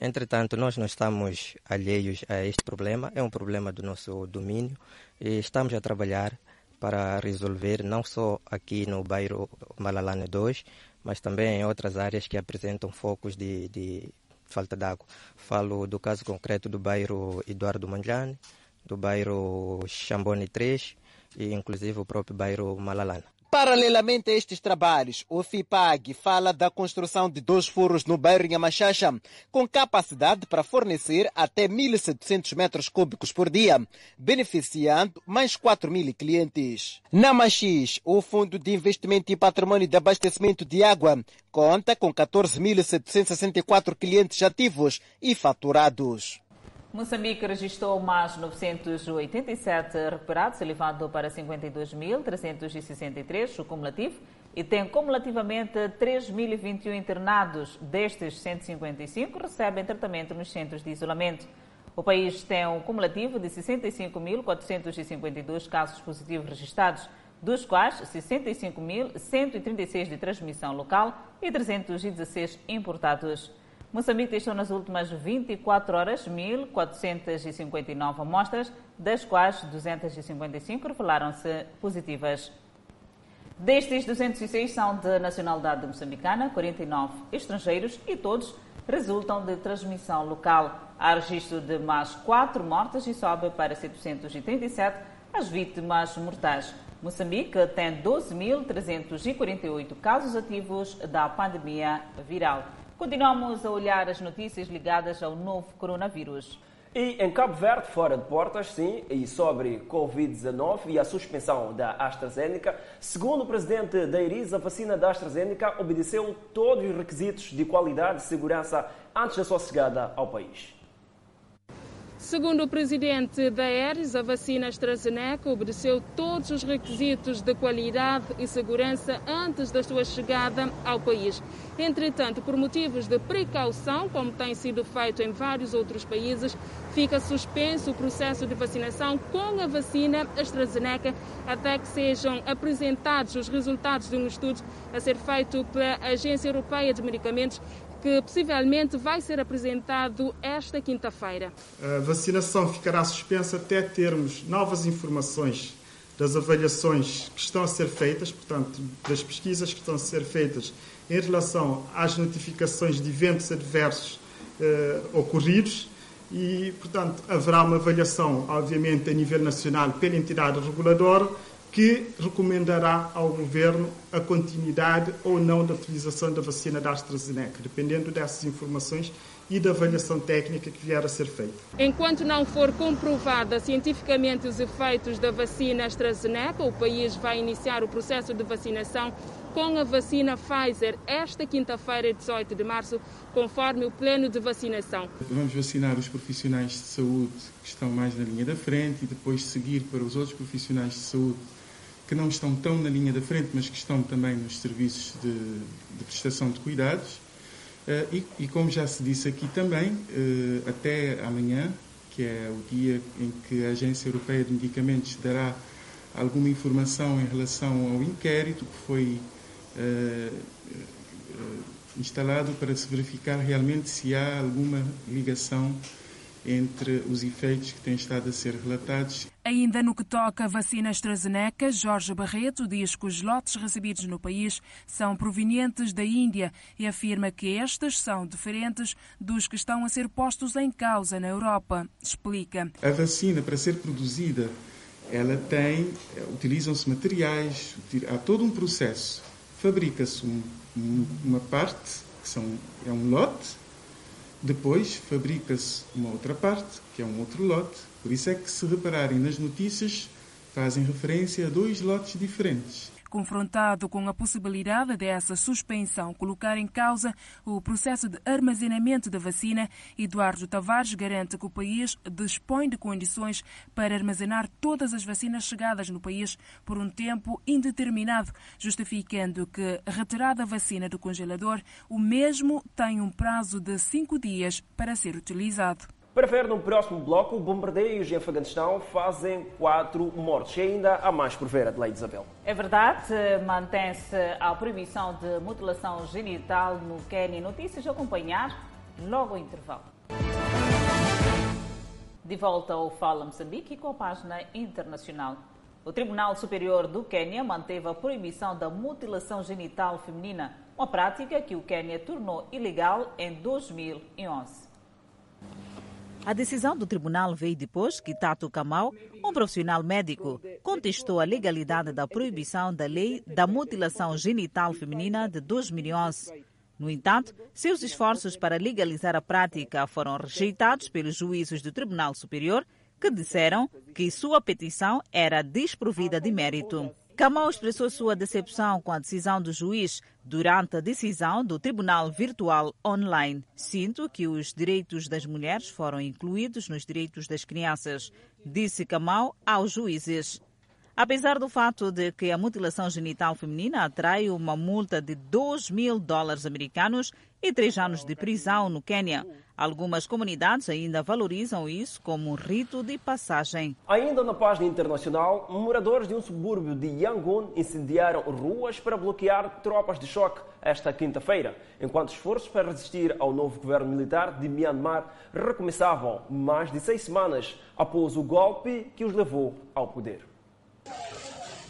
Entretanto, nós não estamos alheios a este problema, é um problema do nosso domínio e estamos a trabalhar para resolver não só aqui no bairro Malalane 2, mas também em outras áreas que apresentam focos de, de falta de água. Falo do caso concreto do bairro Eduardo Manjane, do bairro Chambone 3 e inclusive o próprio bairro Malalana. Paralelamente a estes trabalhos, o FIPAG fala da construção de dois furos no bairro Nhamachacha, com capacidade para fornecer até 1.700 metros cúbicos por dia, beneficiando mais 4 mil clientes. Na Machis, o Fundo de Investimento e Patrimônio de Abastecimento de Água conta com 14.764 clientes ativos e faturados. Moçambique registrou mais 987 recuperados, elevado para 52.363 o cumulativo, e tem cumulativamente 3.021 internados. Destes, 155 recebem tratamento nos centros de isolamento. O país tem um cumulativo de 65.452 casos positivos registrados, dos quais 65.136 de transmissão local e 316 importados. Moçambique testou nas últimas 24 horas 1.459 amostras, das quais 255 revelaram-se positivas. Destes, 206 são de nacionalidade moçambicana, 49 estrangeiros e todos resultam de transmissão local. Há registro de mais 4 mortes e sobe para 737 as vítimas mortais. Moçambique tem 12.348 casos ativos da pandemia viral. Continuamos a olhar as notícias ligadas ao novo coronavírus. E em Cabo Verde, fora de portas, sim, e sobre Covid-19 e a suspensão da AstraZeneca, segundo o presidente da IRIS, a vacina da AstraZeneca obedeceu todos os requisitos de qualidade e segurança antes da sua chegada ao país. Segundo o presidente da Aeres, a vacina AstraZeneca obedeceu todos os requisitos de qualidade e segurança antes da sua chegada ao país. Entretanto, por motivos de precaução, como tem sido feito em vários outros países, fica suspenso o processo de vacinação com a vacina AstraZeneca até que sejam apresentados os resultados de um estudo a ser feito pela Agência Europeia de Medicamentos que possivelmente vai ser apresentado esta quinta-feira. A vacinação ficará suspensa até termos novas informações das avaliações que estão a ser feitas, portanto, das pesquisas que estão a ser feitas em relação às notificações de eventos adversos eh, ocorridos e, portanto, haverá uma avaliação, obviamente, a nível nacional pela entidade reguladora que recomendará ao governo a continuidade ou não da utilização da vacina da AstraZeneca, dependendo dessas informações e da avaliação técnica que vier a ser feita. Enquanto não for comprovada cientificamente os efeitos da vacina AstraZeneca, o país vai iniciar o processo de vacinação com a vacina Pfizer esta quinta-feira, 18 de março, conforme o plano de vacinação. Vamos vacinar os profissionais de saúde que estão mais na linha da frente e depois seguir para os outros profissionais de saúde que não estão tão na linha da frente, mas que estão também nos serviços de, de prestação de cuidados. Uh, e, e, como já se disse aqui também, uh, até amanhã, que é o dia em que a Agência Europeia de Medicamentos dará alguma informação em relação ao inquérito que foi uh, instalado para se verificar realmente se há alguma ligação entre os efeitos que têm estado a ser relatados. Ainda no que toca à vacina AstraZeneca, Jorge Barreto diz que os lotes recebidos no país são provenientes da Índia e afirma que estes são diferentes dos que estão a ser postos em causa na Europa. Explica. A vacina, para ser produzida, ela tem, utilizam-se materiais, há todo um processo. Fabrica-se um, uma parte, que são, é um lote, depois fabrica-se uma outra parte, que é um outro lote. Por isso é que, se repararem nas notícias, fazem referência a dois lotes diferentes. Confrontado com a possibilidade dessa suspensão colocar em causa o processo de armazenamento da vacina, Eduardo Tavares garante que o país dispõe de condições para armazenar todas as vacinas chegadas no país por um tempo indeterminado, justificando que, retirada a vacina do congelador, o mesmo tem um prazo de cinco dias para ser utilizado. Para ver no próximo bloco, bombardeios em Afeganistão fazem quatro mortes. E ainda há mais por ver, Adelaide Isabel. É verdade, mantém-se a proibição de mutilação genital no Quênia. Notícias a acompanhar logo ao intervalo. De volta ao Fala Moçambique com a página internacional. O Tribunal Superior do Quênia manteve a proibição da mutilação genital feminina, uma prática que o Quênia tornou ilegal em 2011. A decisão do tribunal veio depois que Tato Kamal, um profissional médico, contestou a legalidade da proibição da lei da mutilação genital feminina de 2011. No entanto, seus esforços para legalizar a prática foram rejeitados pelos juízes do Tribunal Superior, que disseram que sua petição era desprovida de mérito. Kamal expressou sua decepção com a decisão do juiz durante a decisão do Tribunal Virtual Online. Sinto que os direitos das mulheres foram incluídos nos direitos das crianças, disse Kamal aos juízes. Apesar do fato de que a mutilação genital feminina atrai uma multa de 2 mil dólares americanos e três anos de prisão no Quênia, algumas comunidades ainda valorizam isso como um rito de passagem. Ainda na página internacional, moradores de um subúrbio de Yangon incendiaram ruas para bloquear tropas de choque esta quinta-feira, enquanto esforços para resistir ao novo governo militar de Myanmar recomeçavam mais de seis semanas após o golpe que os levou ao poder.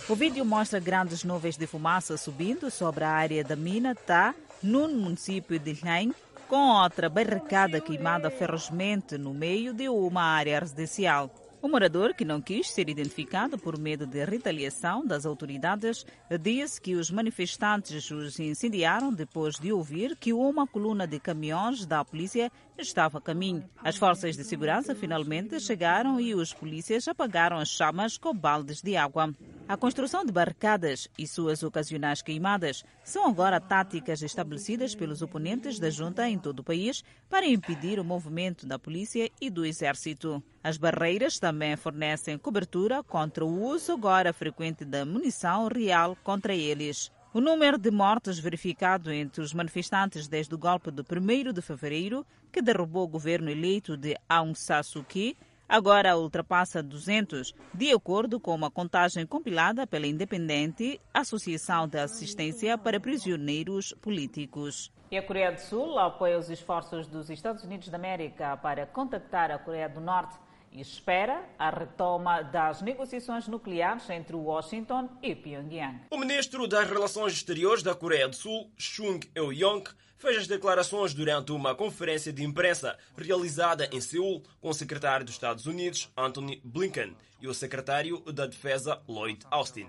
O vídeo mostra grandes nuvens de fumaça subindo sobre a área da mina Tá, no município de Hlang, com outra barricada queimada ferozmente no meio de uma área residencial. O morador, que não quis ser identificado por medo de retaliação das autoridades, disse que os manifestantes os incendiaram depois de ouvir que uma coluna de caminhões da polícia estava a caminho. As forças de segurança finalmente chegaram e os polícias apagaram as chamas com baldes de água. A construção de barricadas e suas ocasionais queimadas são agora táticas estabelecidas pelos oponentes da junta em todo o país para impedir o movimento da polícia e do exército. As barreiras também fornecem cobertura contra o uso agora frequente da munição real contra eles. O número de mortos verificado entre os manifestantes desde o golpe de 1 de fevereiro, que derrubou o governo eleito de Aung San Suu Kyi, agora ultrapassa 200, de acordo com uma contagem compilada pela independente Associação de Assistência para Prisioneiros Políticos. E a Coreia do Sul apoia os esforços dos Estados Unidos da América para contactar a Coreia do Norte e espera a retoma das negociações nucleares entre Washington e Pyongyang. O ministro das Relações Exteriores da Coreia do Sul, Chung Eui-yong, fez as declarações durante uma conferência de imprensa realizada em Seul com o secretário dos Estados Unidos, Anthony Blinken, e o secretário da Defesa, Lloyd Austin.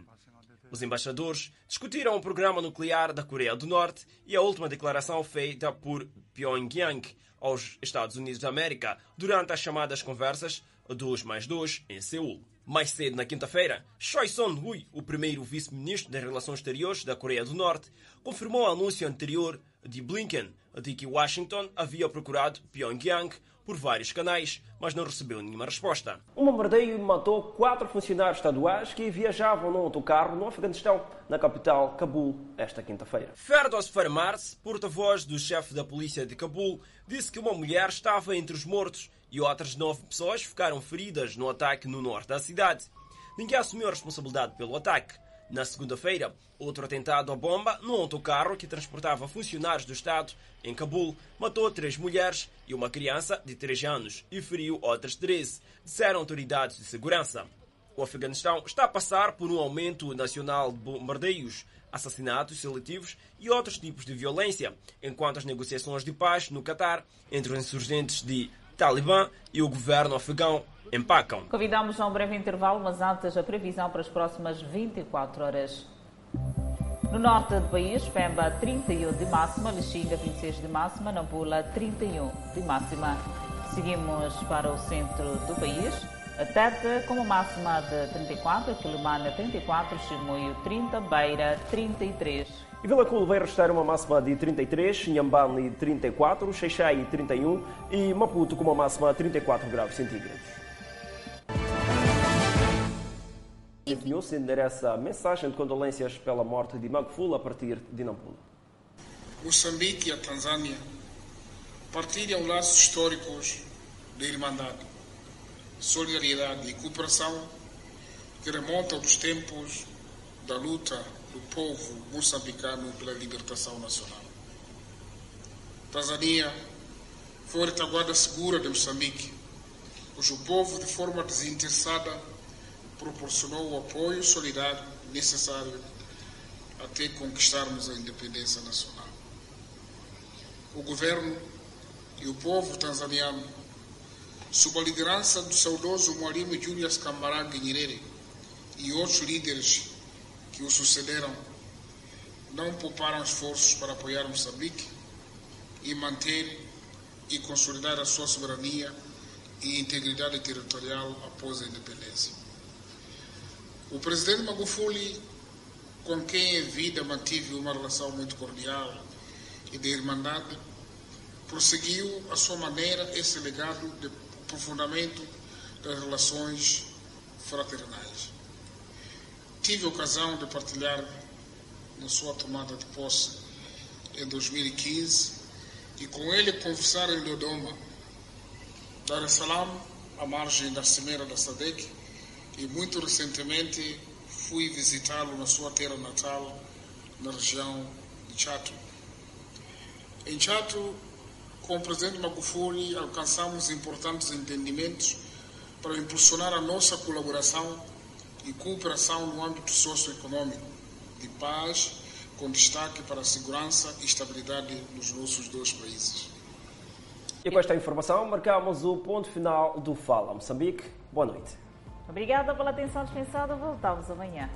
Os embaixadores discutiram o programa nuclear da Coreia do Norte e a última declaração feita por Pyongyang aos Estados Unidos da América durante as chamadas conversas 2 mais 2 em Seul. Mais cedo, na quinta-feira, Choi Son-hui, o primeiro vice-ministro das Relações Exteriores da Coreia do Norte, confirmou o anúncio anterior de Blinken de que Washington havia procurado Pyongyang por vários canais, mas não recebeu nenhuma resposta. Um bombardeio matou quatro funcionários estaduais que viajavam num autocarro no Afeganistão, na capital, Cabul, esta quinta-feira. Ferdos Farmars, porta-voz do chefe da polícia de Cabul, disse que uma mulher estava entre os mortos e outras nove pessoas ficaram feridas no ataque no norte da cidade. Ninguém assumiu a responsabilidade pelo ataque. Na segunda-feira, outro atentado à bomba num autocarro que transportava funcionários do Estado em Cabul matou três mulheres e uma criança de 3 anos e feriu outras 13, disseram autoridades de segurança. O Afeganistão está a passar por um aumento nacional de bombardeios, assassinatos seletivos e outros tipos de violência, enquanto as negociações de paz no Catar entre os insurgentes de Talibã e o governo afegão empacam. Convidamos a um breve intervalo, mas antes a previsão para as próximas 24 horas. No norte do país, Pemba 31 de máxima, Lixinga 26 de máxima, Nampula 31 de máxima. Seguimos para o centro do país. Tete com uma máxima de 34, Quilimana 34, Chimoio 30, Beira 33. E Vila Cool vai restar uma máxima de 33, Nhambane 34, Xeixai 31 e Maputo com uma máxima de 34 graus centígrados. Enviou-se endereça mensagem de condolências pela morte de Magfula a partir de Nampula. Moçambique e a Tanzânia partilham laços históricos de irmandade, solidariedade e cooperação que remontam dos tempos da luta do povo moçambicano pela libertação nacional. Tanzânia foi a retaguarda segura de Moçambique, cujo povo, de forma desinteressada, proporcionou o apoio solidário necessário até conquistarmos a independência nacional. O governo e o povo tanzaniano sob a liderança do saudoso Mwalimu Julius Kambarage Nyerere e outros líderes que o sucederam, não pouparam esforços para apoiar Moçambique e manter e consolidar a sua soberania e integridade territorial após a independência. O presidente Magufuli, com quem em vida mantive uma relação muito cordial e de irmandade, prosseguiu à sua maneira esse legado de aprofundamento das relações fraternais. Tive a ocasião de partilhar na sua tomada de posse em 2015 e com ele conversar em Dodoma, Dar es Salaam, à margem da cimeira da SADEC, e muito recentemente fui visitá-lo na sua terra natal, na região de Chato. Em Chato, com o presidente Magufuli, alcançamos importantes entendimentos para impulsionar a nossa colaboração e cooperação no âmbito socioeconômico, de paz, com destaque para a segurança e estabilidade nos nossos dois países. E com esta informação, marcamos o ponto final do Fala Moçambique. Boa noite. Obrigada pela atenção dispensada. Voltamos amanhã.